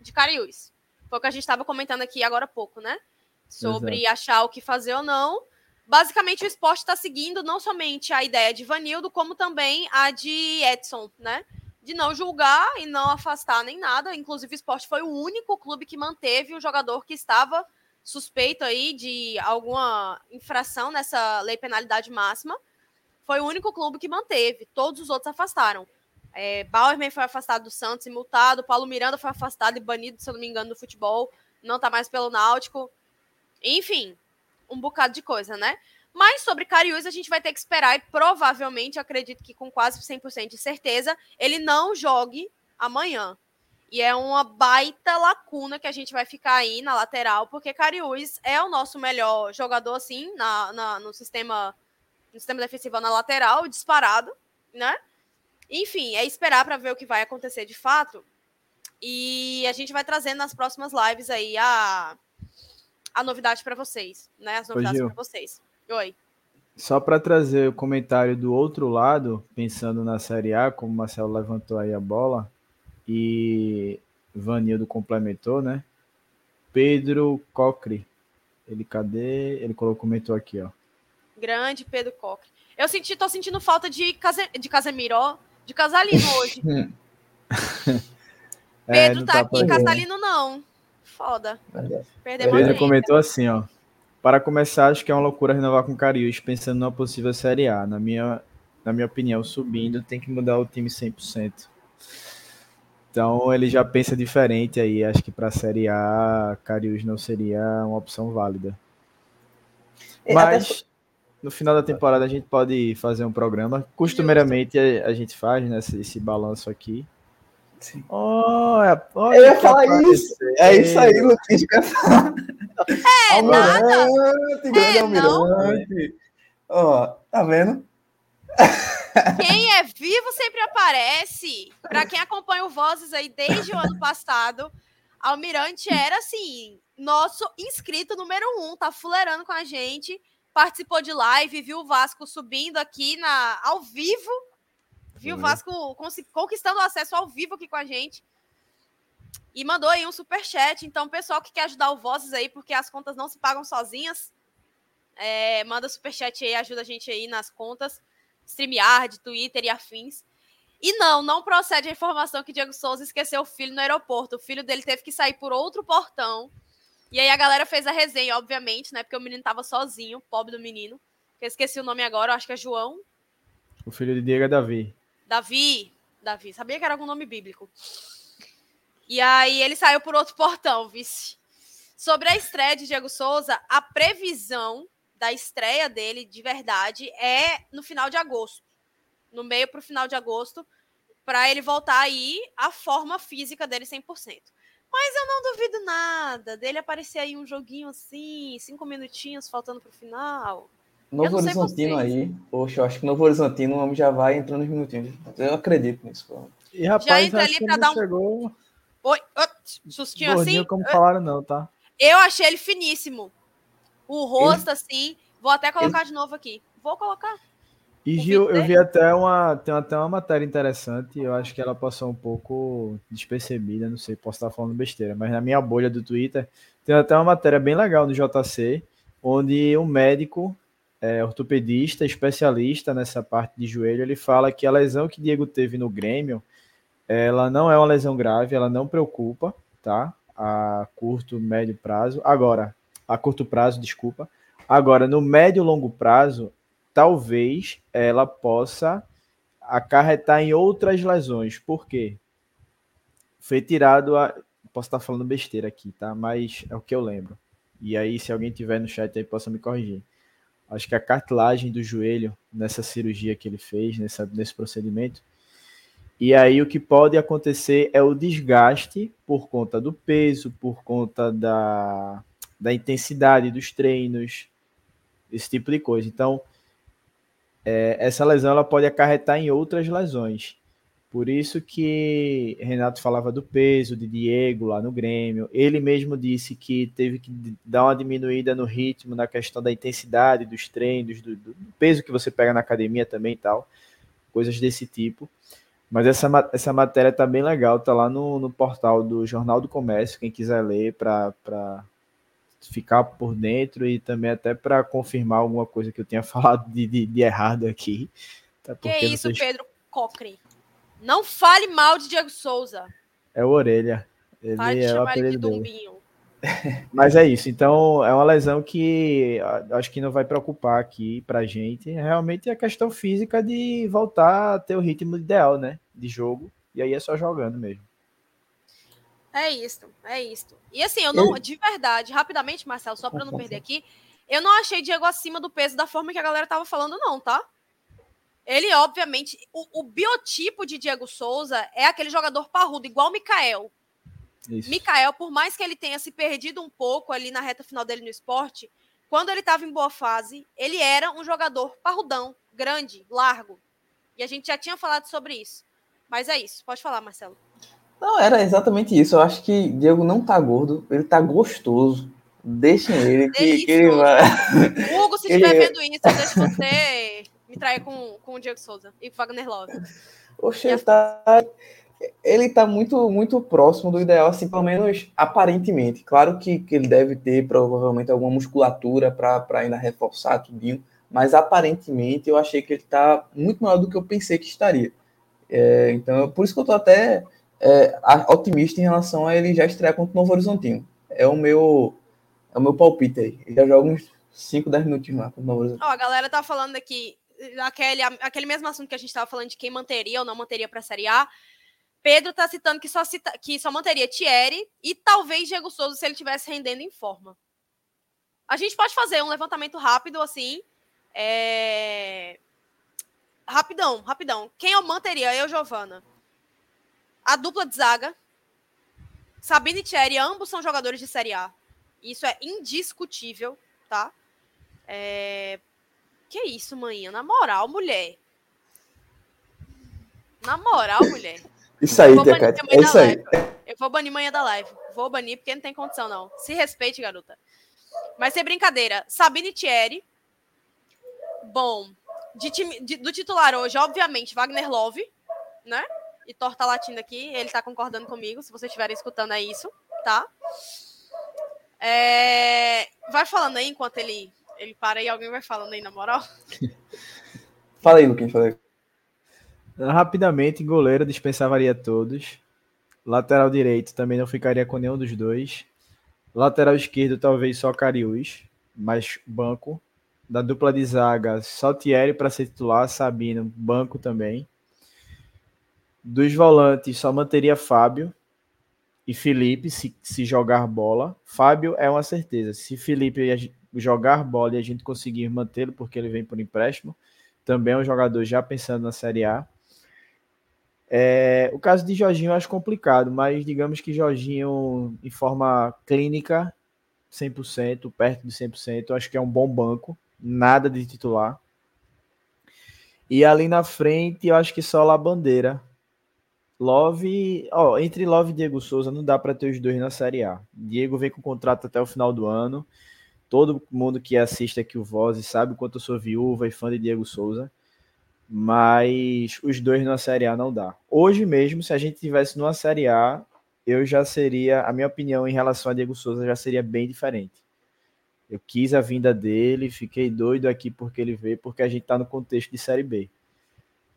de Cariús. Foi o que a gente estava comentando aqui agora há pouco, né? Sobre Exato. achar o que fazer ou não. Basicamente, o esporte está seguindo não somente a ideia de Vanildo, como também a de Edson, né? De não julgar e não afastar nem nada. Inclusive, o esporte foi o único clube que manteve o jogador que estava suspeito aí de alguma infração nessa lei penalidade máxima foi o único clube que manteve. Todos os outros afastaram. É, Bauerman foi afastado do Santos e multado. Paulo Miranda foi afastado e banido, se eu não me engano, do futebol. Não tá mais pelo Náutico. Enfim, um bocado de coisa, né? Mas sobre Cariús a gente vai ter que esperar e provavelmente, acredito que com quase 100% de certeza, ele não jogue amanhã. E é uma baita lacuna que a gente vai ficar aí na lateral, porque Cariús é o nosso melhor jogador, assim, na, na no sistema no sistema defensivo na lateral, disparado, né? Enfim, é esperar para ver o que vai acontecer de fato. E a gente vai trazendo nas próximas lives aí a, a novidade para vocês, né? As novidades para vocês. Oi. Só para trazer o comentário do outro lado, pensando na Série A, como o Marcelo levantou aí a bola e Vanildo complementou, né? Pedro Cocre. Ele cadê? Ele colocou, comentou aqui, ó. Grande Pedro Coque. Eu senti, tô sentindo falta de, Case, de Casemiro, ó, de Casalino hoje. É, Pedro tá, tá aqui, Casalino não. Foda. Perdemos Pedro comentou assim, ó. Para começar, acho que é uma loucura renovar com Cariús, pensando numa possível Série A. Na minha, na minha opinião, subindo, tem que mudar o time 100%. Então ele já pensa diferente aí. Acho que para a Série A, Cariús não seria uma opção válida. É, Mas no final da temporada a gente pode fazer um programa. Costumeiramente a, gente faz né, esse balanço aqui. Sim. Olha, olha eu ia falar isso. É isso aí, Luquinhas quer falar. É, Almirante, nada. grande é, Almirante. Ó, tá vendo? Quem é vivo sempre aparece. Para quem acompanha o Vozes aí desde o ano passado, Almirante era assim, nosso inscrito número um, tá fulerando com a gente participou de live, viu o Vasco subindo aqui na ao vivo, viu o Vasco conquistando acesso ao vivo aqui com a gente. E mandou aí um super chat. Então, pessoal que quer ajudar o Vozes aí, porque as contas não se pagam sozinhas, é, manda super chat aí, ajuda a gente aí nas contas, StreamYard, Twitter e afins. E não, não procede a informação que Diego Souza esqueceu o filho no aeroporto. O filho dele teve que sair por outro portão e aí a galera fez a resenha, obviamente, né? Porque o menino tava sozinho, pobre do menino. Eu esqueci o nome agora, eu acho que é João. O filho de Diego é Davi. Davi. Davi. Sabia que era algum nome bíblico. E aí ele saiu por outro portão, vice. Sobre a estreia de Diego Souza, a previsão da estreia dele, de verdade, é no final de agosto. No meio para o final de agosto, para ele voltar aí à forma física dele 100%. Mas eu não duvido nada dele aparecer aí um joguinho assim, cinco minutinhos faltando pro final. Novo Horizontino aí. Poxa, eu acho que Novo Horizontino o homem já vai entrando nos minutinhos. Eu acredito nisso. Pô. E rapaz, já entra ali pra dar um. Chegou... Oi, sustinho assim? como falaram, não, tá? Eu achei ele finíssimo. O rosto, ele... assim. Vou até colocar ele... de novo aqui. Vou colocar. E Gil, eu vi até uma, tem até uma matéria interessante, eu acho que ela passou um pouco despercebida, não sei, posso estar falando besteira, mas na minha bolha do Twitter tem até uma matéria bem legal do JC, onde um médico é, ortopedista, especialista nessa parte de joelho, ele fala que a lesão que Diego teve no Grêmio, ela não é uma lesão grave, ela não preocupa, tá? A curto, médio prazo. Agora, a curto prazo, desculpa. Agora, no médio e longo prazo, talvez ela possa acarretar em outras lesões. Por quê? Foi tirado a. Posso estar falando besteira aqui, tá? Mas é o que eu lembro. E aí, se alguém tiver no chat aí, possa me corrigir. Acho que a cartilagem do joelho, nessa cirurgia que ele fez, nessa, nesse procedimento. E aí, o que pode acontecer é o desgaste por conta do peso, por conta da, da intensidade dos treinos, esse tipo de coisa. Então, é, essa lesão ela pode acarretar em outras lesões. Por isso que Renato falava do peso de Diego lá no Grêmio. Ele mesmo disse que teve que dar uma diminuída no ritmo, na questão da intensidade dos treinos, do, do peso que você pega na academia também e tal. Coisas desse tipo. Mas essa, essa matéria tá bem legal, tá lá no, no portal do Jornal do Comércio, quem quiser ler para ficar por dentro e também até para confirmar alguma coisa que eu tenha falado de, de, de errado aqui. Tá, que isso, vocês... Pedro Cochrane. Não fale mal de Diego Souza. É o Orelha. Ele Pode é o apelido de Dumbinho. Mas é isso. Então, é uma lesão que acho que não vai preocupar aqui pra gente. Realmente é a questão física de voltar a ter o ritmo ideal, né? De jogo. E aí é só jogando mesmo. É isso, é isso. E assim, eu não, de verdade, rapidamente, Marcelo, só para não perder aqui, eu não achei Diego acima do peso da forma que a galera tava falando, não, tá? Ele, obviamente, o, o biotipo de Diego Souza é aquele jogador parrudo, igual o Mikael. Isso. Mikael, por mais que ele tenha se perdido um pouco ali na reta final dele no esporte, quando ele estava em boa fase, ele era um jogador parrudão, grande, largo. E a gente já tinha falado sobre isso. Mas é isso. Pode falar, Marcelo. Não, era exatamente isso. Eu acho que Diego não tá gordo, ele tá gostoso. Deixem ele que, que ele vai. Hugo, se estiver vendo isso, deixa você me trair com, com o Diego Souza e com o Wagner Love. Oxe, ele tá, ele tá muito, muito próximo do ideal, assim, pelo menos aparentemente. Claro que, que ele deve ter provavelmente alguma musculatura para ainda reforçar tudinho, mas aparentemente eu achei que ele tá muito maior do que eu pensei que estaria. É, então, por isso que eu tô até é, otimista em relação a ele já estrear contra o Novo Horizontino. É o meu, é o meu palpite aí. Ele já joga uns 5, 10 minutinhos lá com o Novo Horizontino. Ó, a galera tá falando aqui aquele, aquele mesmo assunto que a gente estava falando de quem manteria ou não manteria para a Série A. Pedro está citando que só, cita, que só manteria Thierry e talvez Diego Souza se ele tivesse rendendo em forma. A gente pode fazer um levantamento rápido assim. É... Rapidão, rapidão. Quem eu manteria? Eu, Giovana. A dupla de zaga. Sabine e Thierry, ambos são jogadores de Série A. Isso é indiscutível, tá? É... Que isso, manhã? Na moral, mulher. Na moral, mulher. Isso aí, Tia É isso aí. Live. Eu vou banir manhã da live. Vou banir porque não tem condição, não. Se respeite, garota. Mas sem brincadeira. Sabine Thierry. Bom. De time, de, do titular hoje, obviamente, Wagner Love, né? E Thor tá latindo aqui. Ele tá concordando comigo. Se vocês estiverem escutando, é isso, tá? É... Vai falando aí enquanto ele ele para e alguém vai falando aí, na moral. Fala aí, Luquinhos, fala aí. Rapidamente, goleiro dispensaria todos. Lateral direito também não ficaria com nenhum dos dois. Lateral esquerdo, talvez só Cariús, mas banco. Da dupla de zaga, só Thierry para ser titular, Sabino, banco também. Dos volantes, só manteria Fábio e Felipe, se, se jogar bola. Fábio é uma certeza. Se Felipe jogar bola e a gente conseguir mantê-lo, porque ele vem por empréstimo. Também é um jogador já pensando na Série A. É, o caso de Jorginho eu acho complicado, mas digamos que Jorginho, em forma clínica, 100%, perto de 100%, eu acho que é um bom banco, nada de titular. E ali na frente, eu acho que só a bandeira. Love, ó, entre Love e Diego Souza não dá para ter os dois na Série A. Diego vem com contrato até o final do ano. Todo mundo que assiste aqui o Voz sabe o quanto eu sou viúva e fã de Diego Souza. Mas os dois na Série A não dá. Hoje mesmo, se a gente tivesse numa Série A, eu já seria, a minha opinião em relação a Diego Souza já seria bem diferente. Eu quis a vinda dele, fiquei doido aqui porque ele veio, porque a gente está no contexto de Série B.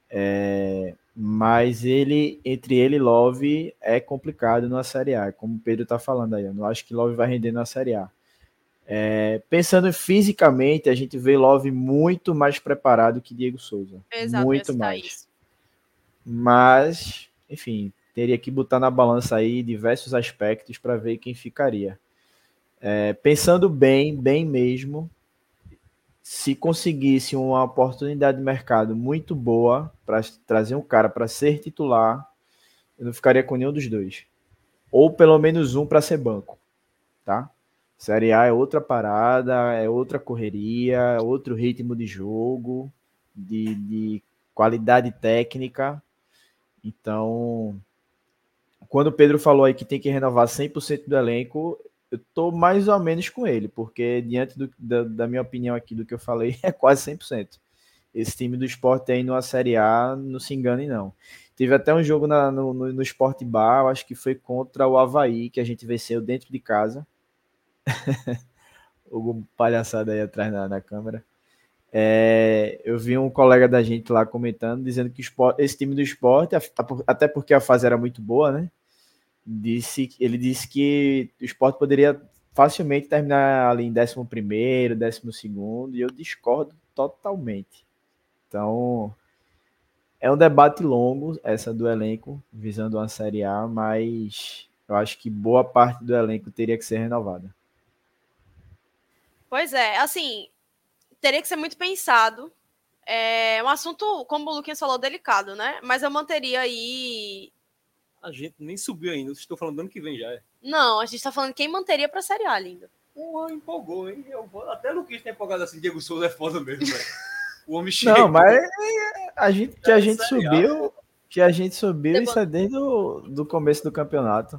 É, mas ele, entre ele e Love, é complicado na Série A, como o Pedro está falando aí. Eu não acho que Love vai render na Série A. É, pensando fisicamente, a gente vê Love muito mais preparado que Diego Souza. Exato, muito mais. Isso. Mas, enfim, teria que botar na balança aí diversos aspectos para ver quem ficaria. É, pensando bem, bem mesmo, se conseguisse uma oportunidade de mercado muito boa para trazer um cara para ser titular, eu não ficaria com nenhum dos dois. Ou pelo menos um para ser banco, tá? Série A é outra parada, é outra correria, é outro ritmo de jogo, de, de qualidade técnica. Então, quando o Pedro falou aí que tem que renovar 100% do elenco, eu tô mais ou menos com ele, porque diante do, da, da, minha opinião aqui do que eu falei, é quase 100%. Esse time do esporte aí numa Série A, não se engane não. Teve até um jogo na, no, no, no Sport Bar, acho que foi contra o Havaí, que a gente venceu dentro de casa. o palhaçada aí atrás na, na câmera. É, eu vi um colega da gente lá comentando, dizendo que esporte, esse time do esporte, até porque a fase era muito boa, né? Disse, ele disse que o esporte poderia facilmente terminar ali em 11, 12, e eu discordo totalmente. Então, é um debate longo, essa do elenco, visando uma Série A, mas eu acho que boa parte do elenco teria que ser renovada. Pois é, assim, teria que ser muito pensado. É um assunto, como o Luquinhas falou, delicado, né? Mas eu manteria aí. A gente nem subiu ainda, vocês estão falando do ano que vem já. É. Não, a gente está falando quem manteria para a Série A ainda. Porra, empolgou, hein? Eu, até o Luquinhas tem empolgado assim, Diego Souza é foda mesmo, velho. O homem chega. Não, mas a gente, que a gente subiu. Que a gente subiu, isso é desde o do começo do campeonato.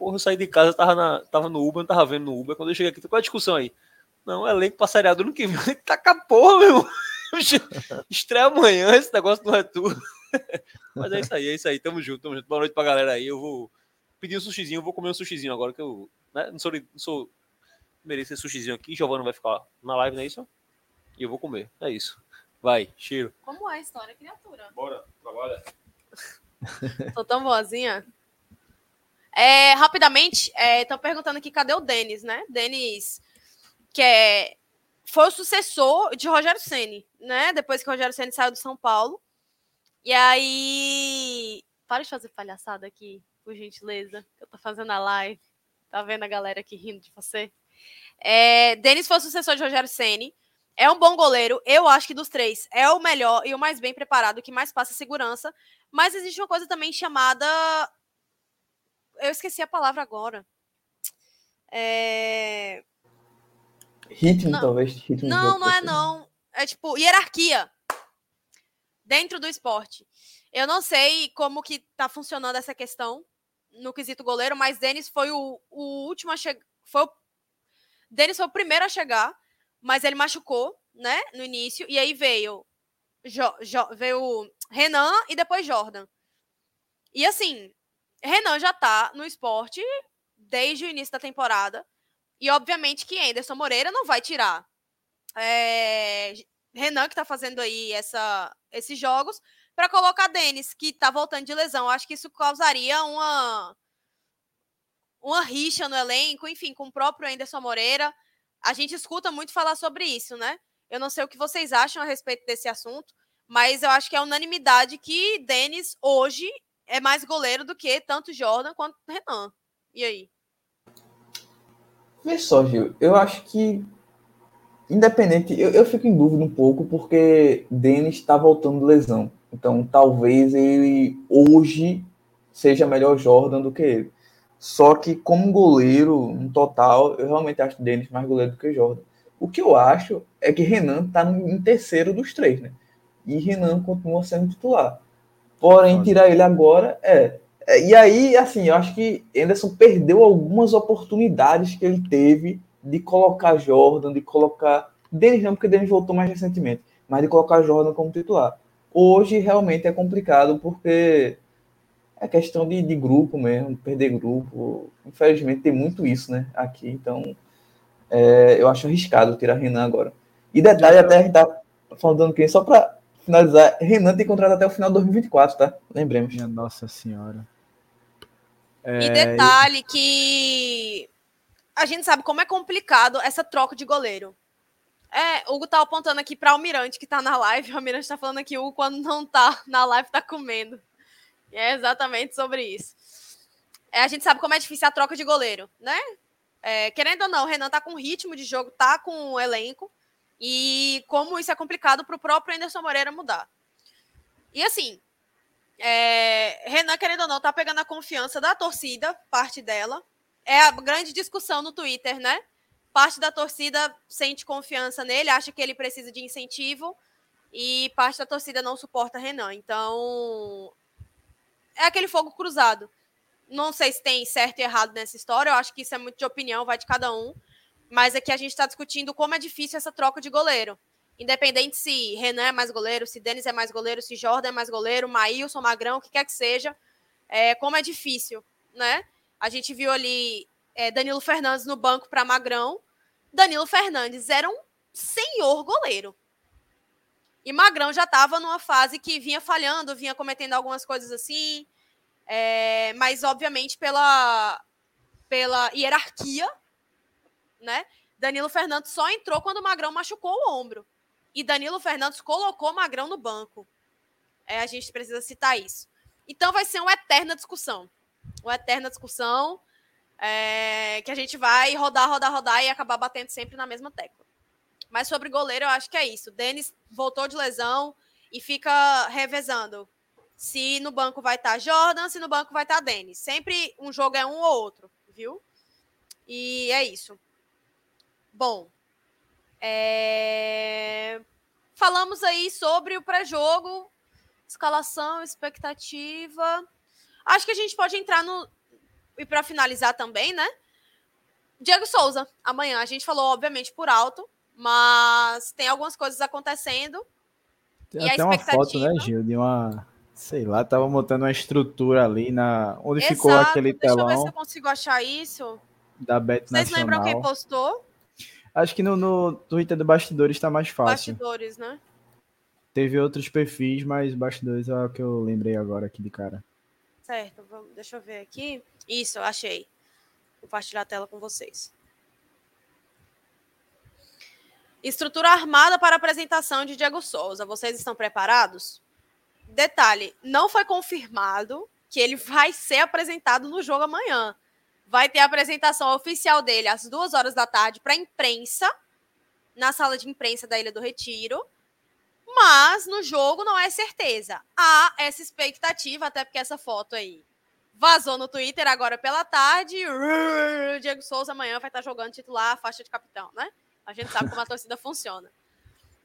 Porra, eu saí de casa, tava, na, tava no Uber, não tava vendo no Uber. Quando eu cheguei aqui, qual a discussão aí? Não, elenco pra Série A do ano que vem. Tá com a porra, meu. Estreia amanhã esse negócio do retorno. Mas é isso aí, é isso aí. Tamo junto, tamo junto. Boa noite pra galera aí. Eu vou pedir um sushizinho, eu vou comer um sushizinho agora, que eu né, não sou. Não sou merecer sushizinho aqui. Giovanna vai ficar na live, não é isso? E eu vou comer. É isso. Vai, cheiro. Como é a história, criatura? Bora, trabalha. Tô tão boazinha. É, rapidamente, estão é, perguntando aqui cadê o Denis, né? Denis, que é, foi o sucessor de Rogério Ceni, né? Depois que Rogério Ceni saiu do São Paulo. E aí. Para de fazer palhaçada aqui, por gentileza. Eu tô fazendo a live. Tá vendo a galera aqui rindo de você? É, Denis foi o sucessor de Rogério Ceni. É um bom goleiro. Eu acho que dos três é o melhor e o mais bem preparado, que mais passa segurança. Mas existe uma coisa também chamada. Eu esqueci a palavra agora. É... Ritmo, não. talvez. Ritmo não, não é não. É tipo hierarquia dentro do esporte. Eu não sei como que tá funcionando essa questão no quesito goleiro, mas Denis foi o, o último a chegar. Foi o... Denis foi o primeiro a chegar, mas ele machucou, né, no início, e aí veio, jo, jo, veio Renan e depois Jordan. E assim, Renan já tá no esporte desde o início da temporada. E obviamente que Anderson Moreira não vai tirar é, Renan, que está fazendo aí essa, esses jogos, para colocar Denis, que está voltando de lesão. Acho que isso causaria uma, uma rixa no elenco, enfim, com o próprio Anderson Moreira. A gente escuta muito falar sobre isso, né? Eu não sei o que vocês acham a respeito desse assunto, mas eu acho que é unanimidade que Denis hoje é mais goleiro do que tanto Jordan quanto Renan. E aí? Vê só, Gil, eu acho que, independente, eu, eu fico em dúvida um pouco, porque Denis está voltando de lesão. Então, talvez ele hoje seja melhor Jordan do que ele. Só que, como goleiro, no total, eu realmente acho Denis mais goleiro do que Jordan. O que eu acho é que Renan está em terceiro dos três, né? E Renan continua sendo titular. Porém, tirar ele agora é é, e aí, assim, eu acho que Anderson perdeu algumas oportunidades que ele teve de colocar Jordan, de colocar. Denis não, porque Denis voltou mais recentemente, mas de colocar Jordan como titular. Hoje realmente é complicado porque é questão de, de grupo mesmo, perder grupo. Infelizmente tem muito isso, né? Aqui, então é, eu acho arriscado tirar Renan agora. E detalhe, até a gente tá falando quem, só para finalizar, Renan tem contrato até o final de 2024, tá? Lembremos. Minha Nossa Senhora. É... E detalhe que a gente sabe como é complicado essa troca de goleiro. É, o Hugo tá apontando aqui para o Almirante, que tá na live. O Almirante tá falando aqui, o quando não tá na live, tá comendo. E é exatamente sobre isso. É, a gente sabe como é difícil a troca de goleiro, né? É, querendo ou não, o Renan tá com ritmo de jogo, tá com o elenco. E como isso é complicado para o próprio Anderson Moreira mudar. E assim, é, Renan, querendo ou não, tá pegando a confiança da torcida, parte dela. É a grande discussão no Twitter, né? Parte da torcida sente confiança nele, acha que ele precisa de incentivo, e parte da torcida não suporta Renan. Então, é aquele fogo cruzado. Não sei se tem certo e errado nessa história, eu acho que isso é muito de opinião, vai de cada um. Mas aqui a gente está discutindo como é difícil essa troca de goleiro. Independente se Renan é mais goleiro, se Denis é mais goleiro, se Jordan é mais goleiro, Maílson, Magrão, o que quer que seja, é, como é difícil, né? A gente viu ali é, Danilo Fernandes no banco para Magrão. Danilo Fernandes era um senhor goleiro. E Magrão já estava numa fase que vinha falhando, vinha cometendo algumas coisas assim, é, mas obviamente pela, pela hierarquia, né? Danilo Fernandes só entrou quando o Magrão machucou o ombro. E Danilo Fernandes colocou Magrão no banco. É, a gente precisa citar isso. Então vai ser uma eterna discussão. Uma eterna discussão é, que a gente vai rodar, rodar, rodar e acabar batendo sempre na mesma tecla. Mas sobre goleiro, eu acho que é isso. Denis voltou de lesão e fica revezando. Se no banco vai estar tá Jordan, se no banco vai estar tá Denis. Sempre um jogo é um ou outro, viu? E é isso. Bom, é... Falamos aí sobre o pré-jogo, escalação, expectativa. Acho que a gente pode entrar no. E para finalizar também, né? Diego Souza, amanhã. A gente falou, obviamente, por alto, mas tem algumas coisas acontecendo. Tem até uma foto, né, Gil, de uma. Sei lá, tava montando uma estrutura ali na. Onde Exato, ficou aquele deixa telão. Deixa eu ver se eu consigo achar isso. Da Bet Vocês Nacional. lembram quem postou? Acho que no, no Twitter do Bastidores está mais fácil. Bastidores, né? Teve outros perfis, mas Bastidores é o que eu lembrei agora aqui de cara. Certo, vamos, deixa eu ver aqui. Isso, achei. Vou compartilhar a tela com vocês. Estrutura armada para apresentação de Diego Souza. Vocês estão preparados? Detalhe, não foi confirmado que ele vai ser apresentado no jogo amanhã vai ter a apresentação oficial dele às duas horas da tarde para a imprensa, na sala de imprensa da Ilha do Retiro. Mas no jogo não é certeza. Há essa expectativa, até porque essa foto aí vazou no Twitter agora pela tarde. O Diego Souza amanhã vai estar jogando titular, faixa de capitão, né? A gente sabe como a torcida funciona.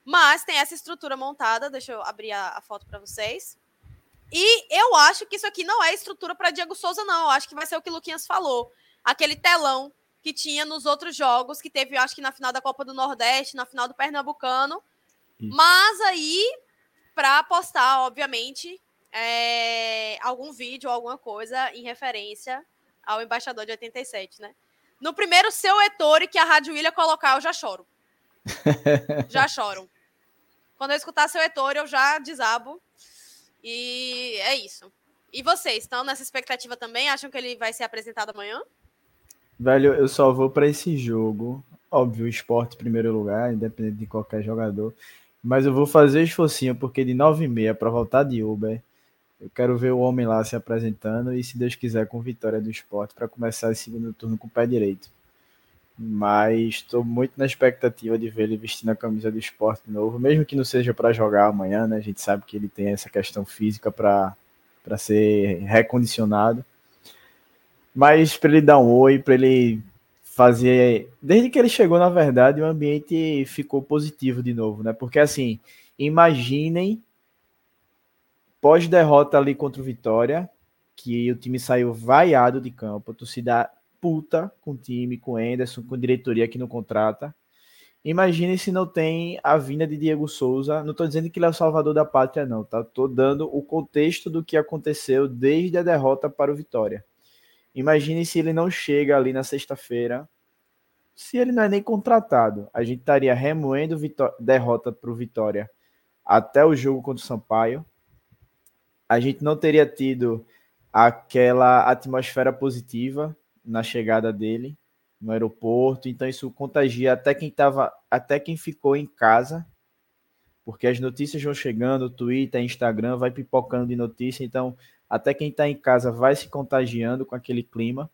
Mas tem essa estrutura montada. Deixa eu abrir a, a foto para vocês. E eu acho que isso aqui não é estrutura para Diego Souza, não. Eu acho que vai ser o que o Luquinhas falou. Aquele telão que tinha nos outros jogos, que teve, acho que na final da Copa do Nordeste, na final do Pernambucano. Mas aí, para postar, obviamente, é, algum vídeo, alguma coisa em referência ao embaixador de 87, né? No primeiro seu Ettore que a Rádio Ilha colocar, eu já choro. já choro. Quando eu escutar seu Ettore, eu já desabo. E é isso. E vocês, estão nessa expectativa também? Acham que ele vai ser apresentado amanhã? Velho, eu só vou para esse jogo. Óbvio, esporte em primeiro lugar, independente de qualquer jogador. Mas eu vou fazer esforcinho, porque de 9h30 para voltar de Uber, eu quero ver o homem lá se apresentando e, se Deus quiser, com vitória do esporte para começar esse segundo turno com o pé direito. Mas estou muito na expectativa de ver ele vestindo a camisa do esporte novo, mesmo que não seja para jogar amanhã, né? A gente sabe que ele tem essa questão física para ser recondicionado. Mas para ele dar um oi, para ele fazer. Desde que ele chegou, na verdade, o ambiente ficou positivo de novo, né? Porque assim, imaginem pós-derrota ali contra o Vitória, que o time saiu vaiado de campo, a torcida puta com o time, com o Anderson, com a diretoria que não contrata. Imagine se não tem a vinda de Diego Souza. Não estou dizendo que ele é o salvador da pátria, não. Tá? Tô dando o contexto do que aconteceu desde a derrota para o Vitória. Imagine se ele não chega ali na sexta-feira. Se ele não é nem contratado, a gente estaria remoendo derrota para o Vitória até o jogo contra o Sampaio. A gente não teria tido aquela atmosfera positiva na chegada dele no aeroporto, então isso contagia até quem tava, até quem ficou em casa, porque as notícias vão chegando, Twitter, Instagram vai pipocando de notícia, então até quem está em casa vai se contagiando com aquele clima.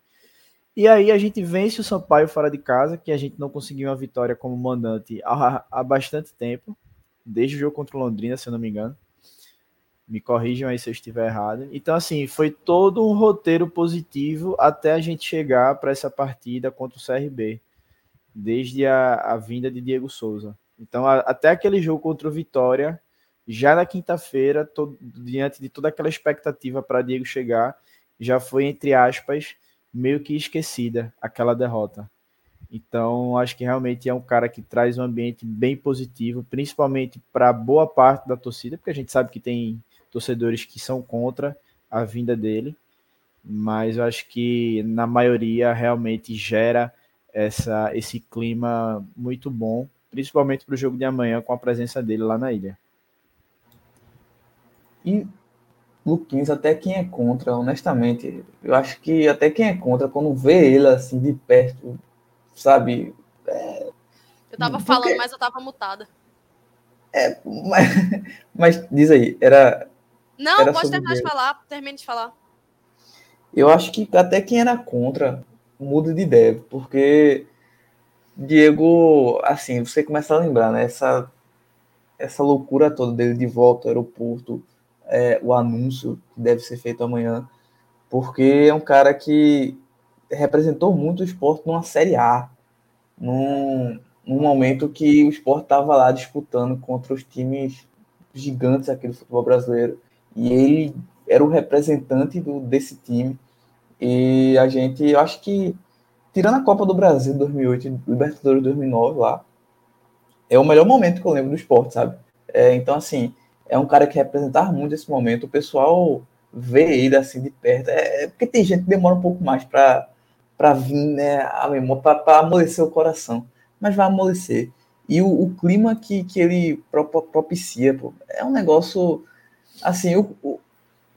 E aí a gente vence o Sampaio fora de casa, que a gente não conseguiu uma vitória como mandante há, há bastante tempo, desde o jogo contra o Londrina, se eu não me engano. Me corrijam aí se eu estiver errado. Então, assim, foi todo um roteiro positivo até a gente chegar para essa partida contra o CRB, desde a, a vinda de Diego Souza. Então, a, até aquele jogo contra o Vitória, já na quinta-feira, diante de toda aquela expectativa para Diego chegar, já foi, entre aspas, meio que esquecida aquela derrota. Então, acho que realmente é um cara que traz um ambiente bem positivo, principalmente para boa parte da torcida, porque a gente sabe que tem torcedores que são contra a vinda dele, mas eu acho que na maioria realmente gera essa, esse clima muito bom, principalmente para o jogo de amanhã com a presença dele lá na ilha. E Luquinhos, até quem é contra, honestamente, eu acho que até quem é contra, quando vê ele assim de perto, sabe? É... Eu tava Porque... falando, mas eu tava mutada. É, mas, mas diz aí, era. Não, pode terminar de falar, termine de falar. Eu acho que até quem era contra muda de ideia, porque Diego, assim, você começa a lembrar, né? Essa, essa loucura toda dele de volta ao aeroporto, é, o anúncio que deve ser feito amanhã, porque é um cara que representou muito o esporte numa Série A, num, num momento que o esporte estava lá disputando contra os times gigantes aqui do futebol brasileiro, e ele era o representante do, desse time, e a gente, eu acho que, tirando a Copa do Brasil 2008 Libertadores 2009 lá, é o melhor momento que eu lembro do esporte, sabe? É, então, assim, é um cara que representava muito esse momento. O pessoal vê ele assim de perto. É, é porque tem gente que demora um pouco mais para vir né, a memória, para amolecer o coração. Mas vai amolecer. E o, o clima que, que ele propicia pô, é um negócio. Assim, o, o,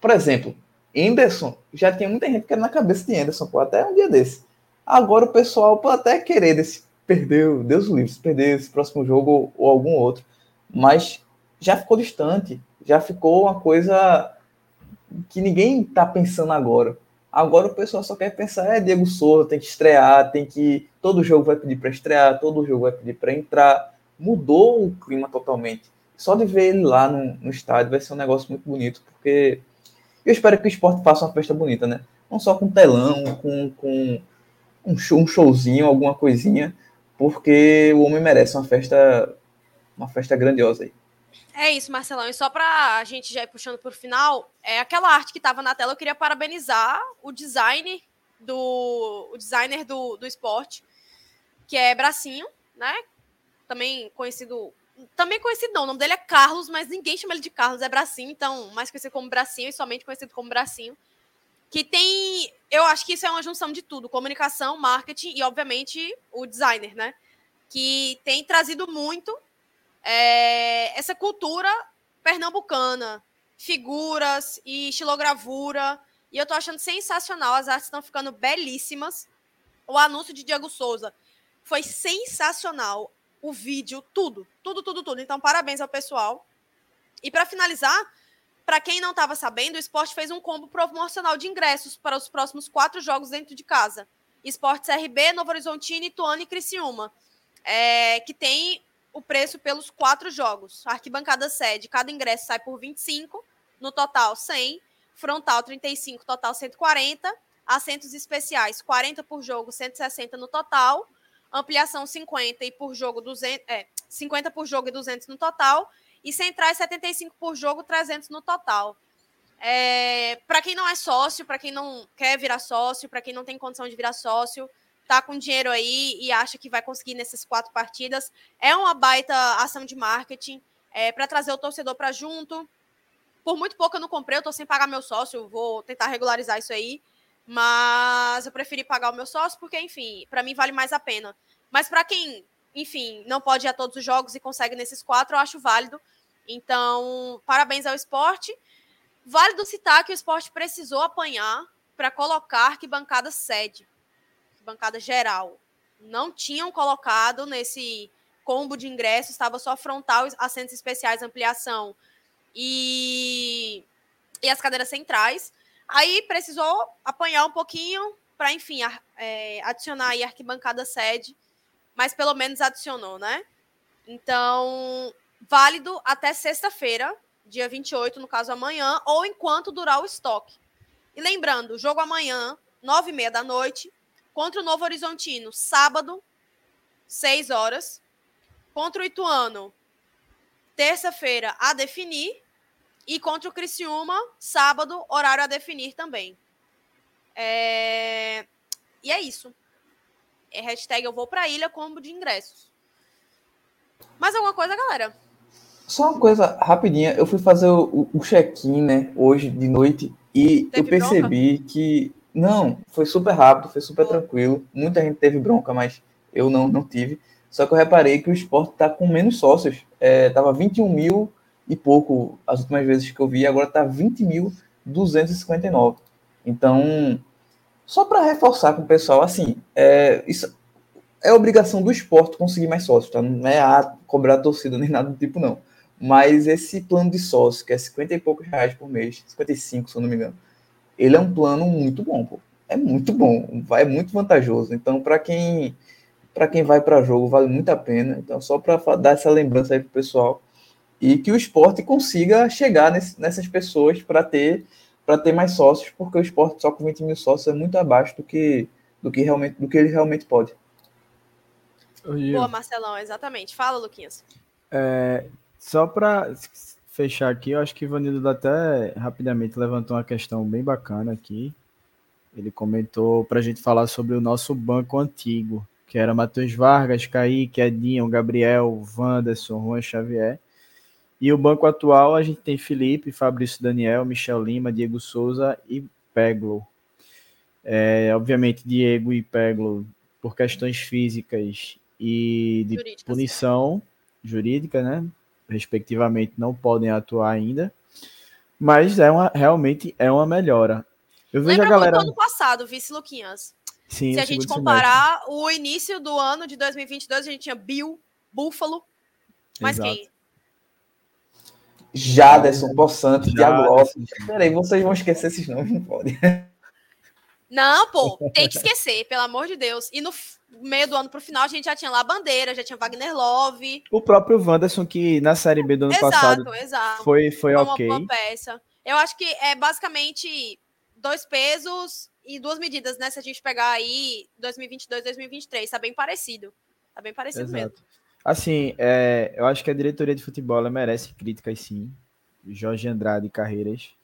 por exemplo, Anderson, já tinha muita gente que era na cabeça de Anderson, pô, até um dia desse. Agora o pessoal pode até querer desse, perder, Deus livre, perder esse próximo jogo ou, algum outro. Mas já ficou distante, já ficou uma coisa que ninguém está pensando agora. Agora o pessoal só quer pensar, é Diego Souza, tem que estrear, tem que. Todo jogo vai pedir para estrear, todo jogo vai pedir para entrar. Mudou o clima totalmente. Só de ver ele lá no, no, estádio vai ser um negócio muito bonito, porque eu espero que o esporte faça uma festa bonita, né? Não só com telão, com, com um, show, um showzinho, alguma coisinha, porque o homem merece uma festa, uma festa grandiosa aí. É isso, Marcelão. E só para a gente já ir puxando para o final, é aquela arte que estava na tela. Eu queria parabenizar o design do o designer do, do esporte, que é Bracinho, né? Também conhecido. Também conhecido, não. O nome dele é Carlos, mas ninguém chama ele de Carlos, é Bracinho, então, mais conhecido como Bracinho e somente conhecido como Bracinho. Que tem. Eu acho que isso é uma junção de tudo: comunicação, marketing e, obviamente, o designer, né? Que tem trazido muito é, essa cultura pernambucana, figuras e estilogravura. E eu tô achando sensacional, as artes estão ficando belíssimas. O anúncio de Diego Souza foi sensacional. O vídeo, tudo, tudo, tudo, tudo. Então, parabéns ao pessoal. E para finalizar, para quem não estava sabendo, o esporte fez um combo promocional de ingressos para os próximos quatro jogos dentro de casa. Esportes RB, Novo Horizontino, Ituano e Criciúma. É, que tem o preço pelos quatro jogos. arquibancada sede, cada ingresso sai por 25, no total 100, frontal 35, total 140, assentos especiais 40 por jogo, 160 no total, ampliação 50 e por jogo 200, é, 50 por jogo e 200 no total, e centrais 75 por jogo, 300 no total. É, para quem não é sócio, para quem não quer virar sócio, para quem não tem condição de virar sócio, tá com dinheiro aí e acha que vai conseguir nessas quatro partidas. É uma baita ação de marketing é, para trazer o torcedor para junto. Por muito pouco eu não comprei, eu tô sem pagar meu sócio, vou tentar regularizar isso aí. Mas eu preferi pagar o meu sócio porque, enfim, para mim vale mais a pena. Mas para quem, enfim, não pode ir a todos os jogos e consegue nesses quatro, eu acho válido. Então, parabéns ao esporte. Válido citar que o esporte precisou apanhar para colocar arquibancada sede bancada geral, não tinham colocado nesse combo de ingressos, estava só frontal, assentos especiais, ampliação e, e as cadeiras centrais. Aí precisou apanhar um pouquinho para, enfim, a, é, adicionar aí arquibancada sede, mas pelo menos adicionou, né? Então, válido até sexta-feira, dia 28, no caso amanhã, ou enquanto durar o estoque. E lembrando, jogo amanhã, nove e meia da noite, Contra o Novo Horizontino, sábado, 6 horas. Contra o Ituano, terça-feira a definir e contra o Criciúma, sábado, horário a definir também. É... E é isso. É hashtag eu vou pra ilha combo de ingressos. Mais alguma coisa, galera? Só uma coisa rapidinha, eu fui fazer o, o check-in, né, hoje de noite, e Teve eu percebi que. Não, foi super rápido, foi super Boa. tranquilo. Muita gente teve bronca, mas eu não, não tive. Só que eu reparei que o esporte tá com menos sócios. É, tava 21 mil e pouco as últimas vezes que eu vi, agora tá 20.259. Então, só para reforçar com o pessoal, assim, é, isso é obrigação do esporte conseguir mais sócios, tá? Não é a cobrar a torcida nem nada do tipo, não. Mas esse plano de sócio, que é 50 e poucos reais por mês, 55, se eu não me engano, ele é um plano muito bom, pô. É muito bom, vai é muito vantajoso. Então, para quem para quem vai para jogo, vale muito a pena. Então, só para dar essa lembrança aí pro pessoal e que o esporte consiga chegar nesse- nessas pessoas para ter para ter mais sócios, porque o esporte só com 20 mil sócios é muito abaixo do que do que realmente do que ele realmente pode. Boa, Marcelão, exatamente. Fala, Luquinhas. é, só para fechar aqui, eu acho que o Ivanildo até rapidamente levantou uma questão bem bacana aqui. Ele comentou para a gente falar sobre o nosso banco antigo, que era Matheus Vargas, Kaique, Edinho, Gabriel, Wanderson, Juan Xavier. E o banco atual a gente tem Felipe, Fabrício Daniel, Michel Lima, Diego Souza e Peglo. É, obviamente, Diego e Peglo, por questões físicas e de Jurídicas. punição jurídica, né? Respectivamente, não podem atuar ainda. Mas é uma, realmente é uma melhora. Eu vejo Lembra a galera. muito do ano passado, vice Luquinhas. Sim, Se a gente comparar o início do ano de 2022, a gente tinha Bill, Búfalo, mas Exato. quem? Jaderson, Poçante, Thiago. Lopes. Peraí, vocês vão esquecer esses nomes, não pode. Não, pô, tem que esquecer, pelo amor de Deus. E no meio do ano pro final, a gente já tinha lá a Bandeira, já tinha Wagner Love. O próprio Wanderson, que na Série B do ano exato, passado exato. foi, foi uma, ok. uma peça. Eu acho que é basicamente dois pesos e duas medidas, né? Se a gente pegar aí 2022, 2023, tá bem parecido. Tá bem parecido mesmo. Assim, é, eu acho que a diretoria de futebol merece críticas, sim. Jorge Andrade e Carreiras.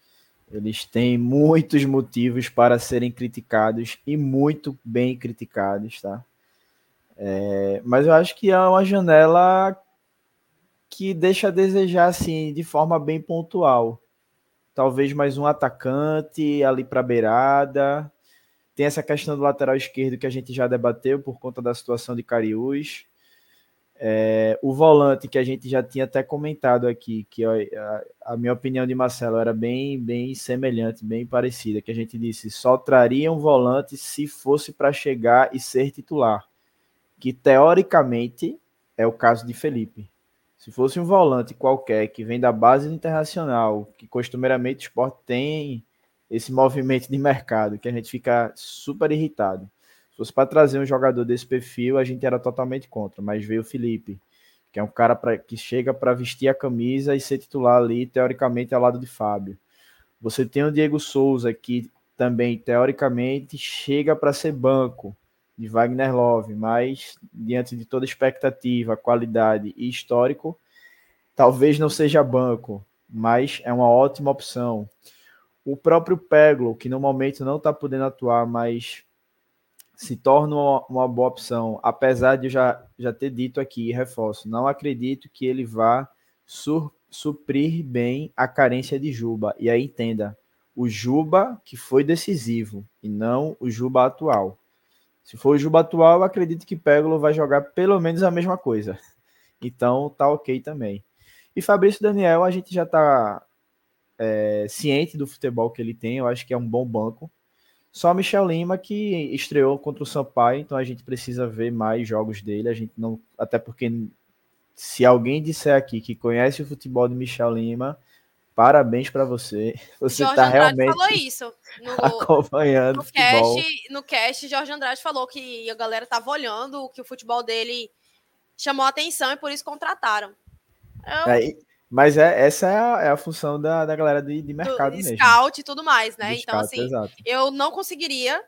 Eles têm muitos motivos para serem criticados e muito bem criticados, tá? É, mas eu acho que é uma janela que deixa a desejar, assim, de forma bem pontual. Talvez mais um atacante ali para beirada. Tem essa questão do lateral esquerdo que a gente já debateu por conta da situação de Cariús. É, o volante que a gente já tinha até comentado aqui, que a, a minha opinião de Marcelo era bem, bem semelhante, bem parecida, que a gente disse só traria um volante se fosse para chegar e ser titular, que teoricamente é o caso de Felipe. Se fosse um volante qualquer que vem da base internacional, que costumeiramente o esporte tem esse movimento de mercado, que a gente fica super irritado. Se fosse para trazer um jogador desse perfil, a gente era totalmente contra, mas veio o Felipe, que é um cara pra, que chega para vestir a camisa e ser titular ali, teoricamente, ao lado de Fábio. Você tem o Diego Souza, que também, teoricamente, chega para ser banco de Wagner Love, mas diante de toda expectativa, qualidade e histórico, talvez não seja banco, mas é uma ótima opção. O próprio Peglo, que no momento não está podendo atuar, mas se torna uma, uma, boa opção, apesar de eu já, já ter dito aqui, reforço, não acredito que ele vá sur, suprir bem a carência de Juba. E aí entenda, o Juba que foi decisivo, e não o Juba atual. Se for o Juba atual, acredito que Peglo vai jogar pelo menos a mesma coisa. Então tá ok também. E Fabrício Daniel, a gente já tá é, ciente do futebol que ele tem, eu acho que é um bom banco. Só Michel Lima que estreou contra o Sampaio, então a gente precisa ver mais jogos dele. A gente não, até porque se alguém disser aqui que conhece o futebol de Michel Lima, parabéns para você. Você está realmente falou isso no, acompanhando no o futebol. Cast, no cast, Jorge Andrade falou que a galera tava olhando, que o futebol dele chamou atenção e por isso contrataram. Eu... É, mas é, essa é a, é a função da, da galera de, de mercado do, mesmo. Scout e tudo mais, né? Do então, scout, assim, exato. eu não conseguiria.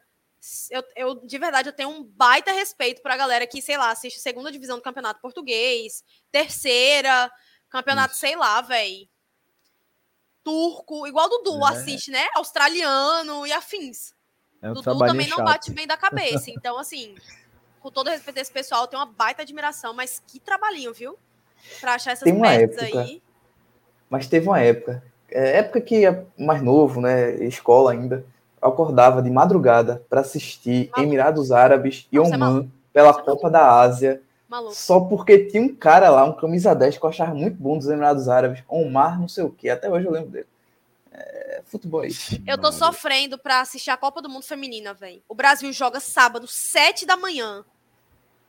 Eu, eu, de verdade, eu tenho um baita respeito pra galera que, sei lá, assiste segunda divisão do Campeonato Português, terceira, Campeonato, sei lá, velho. Turco, igual Dudu É. assiste, né? Australiano e afins. É um Dudu também não chato. bate bem da cabeça. Então, assim, com todo respeito a esse pessoal, eu tenho uma baita admiração, mas que trabalhinho, viu? Pra achar essas merdas época. aí. Mas teve uma época, é, época que é mais novo, né, escola ainda, eu acordava de madrugada para assistir Maluco. Emirados Árabes e é Oman pela Você é Copa da Ásia, Maluco. só porque tinha um cara lá, um camisa 10 que eu achava muito bom dos Emirados Árabes, Omar não sei o que, até hoje eu lembro dele. É, futebol aí. Eu tô sofrendo pra assistir a Copa do Mundo Feminina, velho. O Brasil joga sábado, 7 da manhã.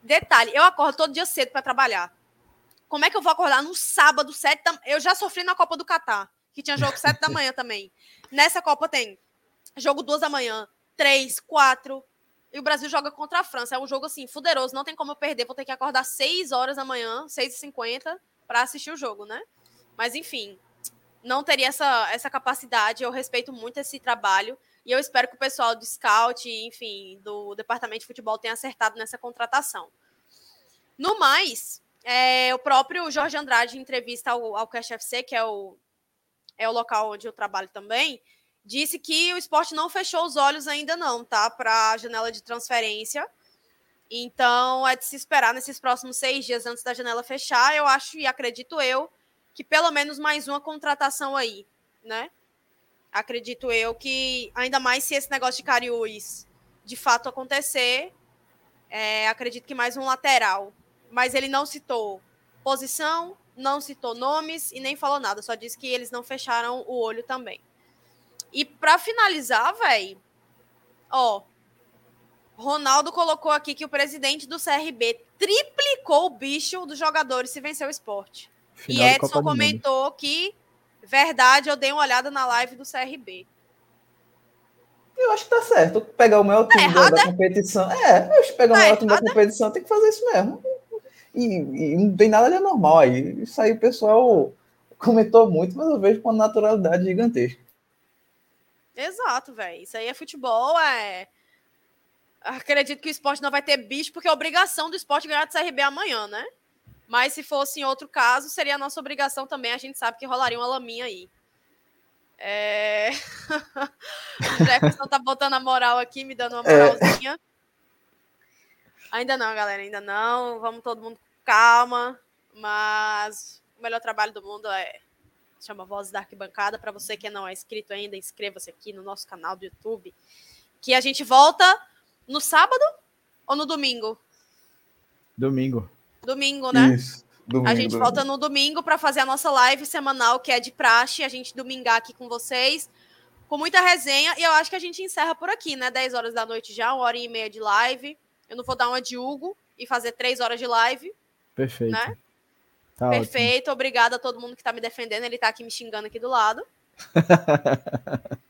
Detalhe, eu acordo todo dia cedo pra trabalhar. Como é que eu vou acordar no sábado, 7 da Eu já sofri na Copa do Catar, que tinha jogo 7 da manhã também. Nessa Copa tem jogo 2 da manhã, 3, 4. E o Brasil joga contra a França. É um jogo assim, fuderoso, não tem como eu perder. Vou ter que acordar 6 horas da manhã, 6h50, pra assistir o jogo, né? Mas enfim, não teria essa, essa capacidade. Eu respeito muito esse trabalho. E eu espero que o pessoal do Scout, enfim, do Departamento de Futebol tenha acertado nessa contratação. No mais, é, o próprio Jorge Andrade, em entrevista ao, ao Cash FC, que é o, é o local onde eu trabalho também, disse que o esporte não fechou os olhos ainda não, tá? Para a janela de transferência. Então, é de se esperar nesses próximos seis dias antes da janela fechar. Eu acho e acredito eu que pelo menos mais uma contratação aí, né? Acredito eu que, ainda mais se esse negócio de Cariús de fato acontecer, é, acredito que mais um lateral. Mas ele não citou posição, não citou nomes e nem falou nada, só disse que eles não fecharam o olho também. E para finalizar, velho, ó, Ronaldo colocou aqui que o presidente do CRB triplicou o bicho dos jogadores se vencer o esporte. Final e Edson comentou que, verdade, eu dei uma olhada na live do CRB. Eu acho que tá certo. Pegar o maior time da, errado, da é? competição. É, eu acho que pegar o Tá maior time da errado, é? competição tem que fazer isso mesmo. E, e não tem nada de anormal aí. Isso aí o pessoal comentou muito, mas eu vejo com uma naturalidade gigantesca. Exato, velho. Isso aí é futebol, é. Acredito que o esporte não vai ter bicho, porque é obrigação do esporte ganhar do CRB amanhã, né? Mas se fosse em outro caso, seria a nossa obrigação também. A gente sabe que rolaria uma laminha aí. É... o Jefferson tá botando a moral aqui, me dando uma É. moralzinha. Ainda não, galera, ainda não. Vamos todo mundo calma. Mas o melhor trabalho do mundo é chama Vozes da Arquibancada. Para você que não é inscrito ainda, inscreva-se aqui no nosso canal do YouTube. Que a gente volta no sábado ou no domingo? Domingo. Domingo, né? Isso. Domingo, A gente domingo. volta no domingo para fazer a nossa live semanal, que é de praxe, a gente domingar aqui com vocês, com muita resenha. E eu acho que a gente encerra por aqui, né? 10 horas da noite já, uma hora e meia de live. Eu não vou dar uma de Hugo e fazer 3 horas de live, Perfeito. né? Tá ótimo. Perfeito, obrigada a todo mundo que tá me defendendo. Ele tá aqui me xingando aqui do lado.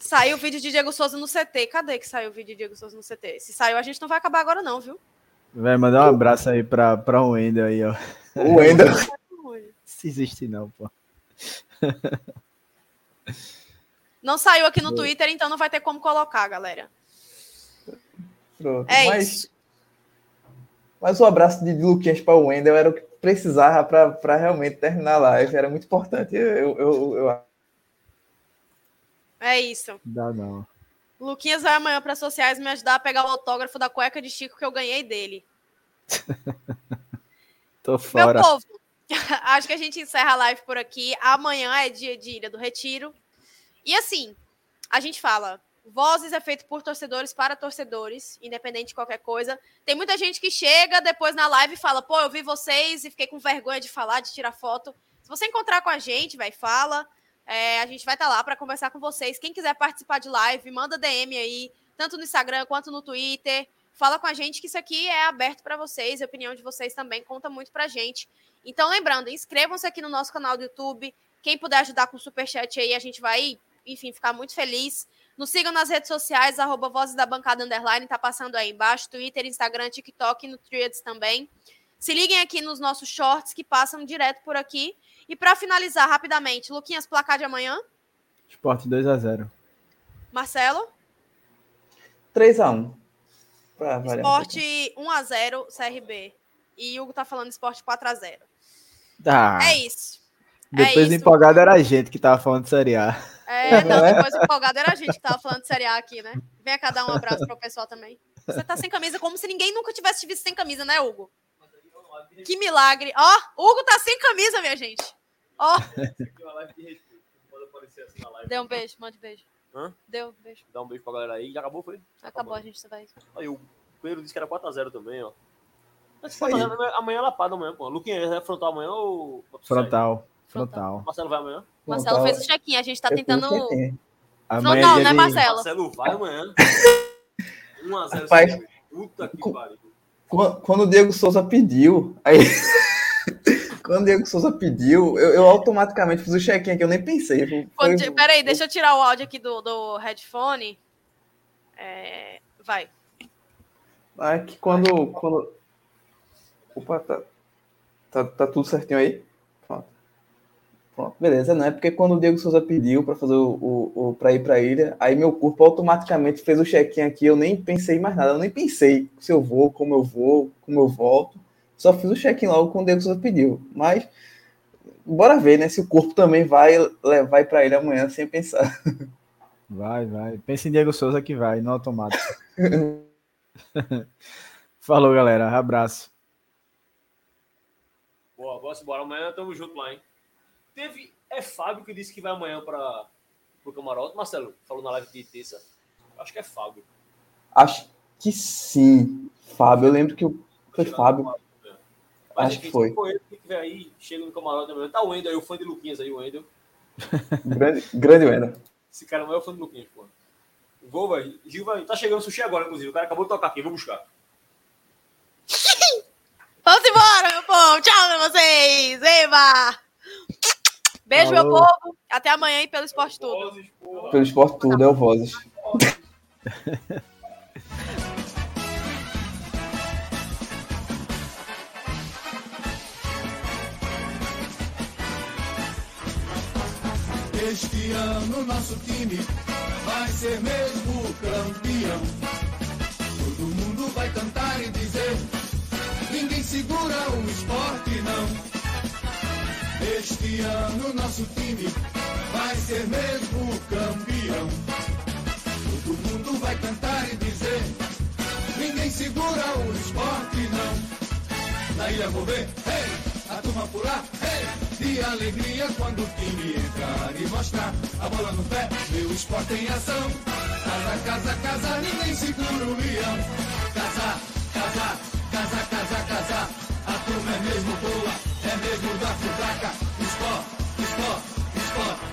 saiu o vídeo de Diego Souza no CT. Cadê que saiu o vídeo de Diego Souza no CT? Se saiu, a gente não vai acabar agora, não, viu? Vai mandar um abraço aí pra, pra o Wendel aí, ó. O Wendel. Se existe não, pô. Não saiu aqui no Twitter, então não vai ter como colocar, galera. Pronto. É mas, isso. Mas o abraço de Luquinhas para o Wendel era o que precisava para realmente terminar a live. Era muito importante. Eu, eu, eu, É isso. Dá não. Luquinhas vai amanhã para sociais me ajudar a pegar o autógrafo da cueca de Chico que eu ganhei dele. Tô fora. Meu povo, acho que a gente encerra a live por aqui. Amanhã é dia de Ilha do Retiro. E assim, a gente fala, Vozes é feito por torcedores para torcedores, independente de qualquer coisa. Tem muita gente que chega depois na live e fala, pô, eu vi vocês e fiquei com vergonha de falar, de tirar foto. Se você encontrar com a gente, vai, fala. É, a gente vai estar lá para conversar com vocês. Quem quiser participar de live, manda DM aí, tanto no Instagram quanto no Twitter. Fala com a gente que isso aqui é aberto para vocês, a opinião de vocês também conta muito pra gente. Então, lembrando, inscrevam-se aqui no nosso canal do YouTube. Quem puder ajudar com o superchat aí, a gente vai, enfim, ficar muito feliz. Nos sigam nas redes sociais, arroba Vozes da Bancada Underline, tá passando aí embaixo, Twitter, Instagram, TikTok e no Threads também. Se liguem aqui nos nossos shorts que passam direto por aqui. E para finalizar rapidamente, Luquinhas, placar de amanhã. Esporte 2x0. Marcelo, 3x1. Pra variar um esporte 1x0, CRB. E Hugo tá falando esporte 4x0. Ah, É isso. depois isso. empolgado era a gente que tava falando de Série A. É, não, depois empolgado era a gente que tava falando de Série A aqui, né? Vem cá dar um abraço pro pessoal também. Você tá sem camisa como se ninguém nunca tivesse te visto sem camisa, né, Hugo? Que milagre. Ó, Hugo tá sem camisa, minha gente. Ó, deu um beijo, mande beijo. Hã? Deu um beijo. Dá um beijo pra galera aí. Já acabou, foi? Acabou, a gente você vai. Aí o Pedro disse que era 4x0 também, ó. Mas Isso aí. 4x0 amanhã- amanhã é lapada amanhã, pô. Luquinha, é frontal amanhã ou. Frontal. Frontal. Marcelo vai amanhã? Marcelo fez o check-in, a gente tá Eu tentando. Amanhã é dia né, de- Marcelo? Marcelo vai amanhã. 1x0. Rapaz. Puta que pariu. Quando, quando o Diego Souza pediu, aí. quando o Diego Souza pediu, eu, eu automaticamente fiz o check-in aqui, eu nem pensei. Foi, Quando- Peraí, deixa eu tirar o áudio aqui do, do headphone. É, Vai. Ah, que quando. quando... Opa, tá, tá, tá tudo certinho aí? Pronto. Beleza, não é porque quando o Diego Souza pediu para fazer o, o, o para ir para ilha, aí meu corpo automaticamente fez o check-in aqui, eu nem pensei mais nada, eu nem pensei se eu vou, como eu vou, como eu volto. Só fiz o check-in logo quando o Diego Souza pediu. Mas bora ver, né, se o corpo também vai levar para ilha amanhã sem pensar. Vai, vai. Pensa em Diego Souza que vai, no automático. Falou, galera. Abraço. Boa, bora embora. Amanhã tamo junto lá, hein? Teve. É Fábio que disse que vai amanhã para o camarote. Marcelo, falou na live de terça. Acho que é Fábio. Acho que sim, Fábio. Eu lembro que o- foi Fábio. Mas Acho que foi. ele que tiver aí, chega no camarote amanhã. Tá o Wendel aí, o fã de Luquinhas aí, o Wendel. Grande, grande Wenda. Esse cara não é o fã de Luquinhas, pô. Vou, vai. Gil vai. Tá chegando sushi agora, inclusive. O cara acabou de tocar aqui, vou buscar. Vamos embora, meu povo. Tchau pra vocês. Eba! Beijo, meu Falou. povo. Até amanhã e pelo esporte tudo. Vozes. Pelo esporte tudo, é o Vozes. Este ano nosso time vai ser mesmo campeão. Todo mundo vai cantar e dizer: ninguém segura o esporte, não. Este ano nosso time vai ser mesmo campeão. Todo mundo vai cantar e dizer: ninguém segura o esporte, não. Na ilha vou ver, hey, a turma pular, hey, de alegria quando o time entrar e mostrar a bola no pé, meu esporte em ação. Casa, casa, casa, ninguém segura o leão. Casa, casa, casa, casa, casa, a turma é mesmo boa, é mesmo da futaca. Esporte, esporte, esporte.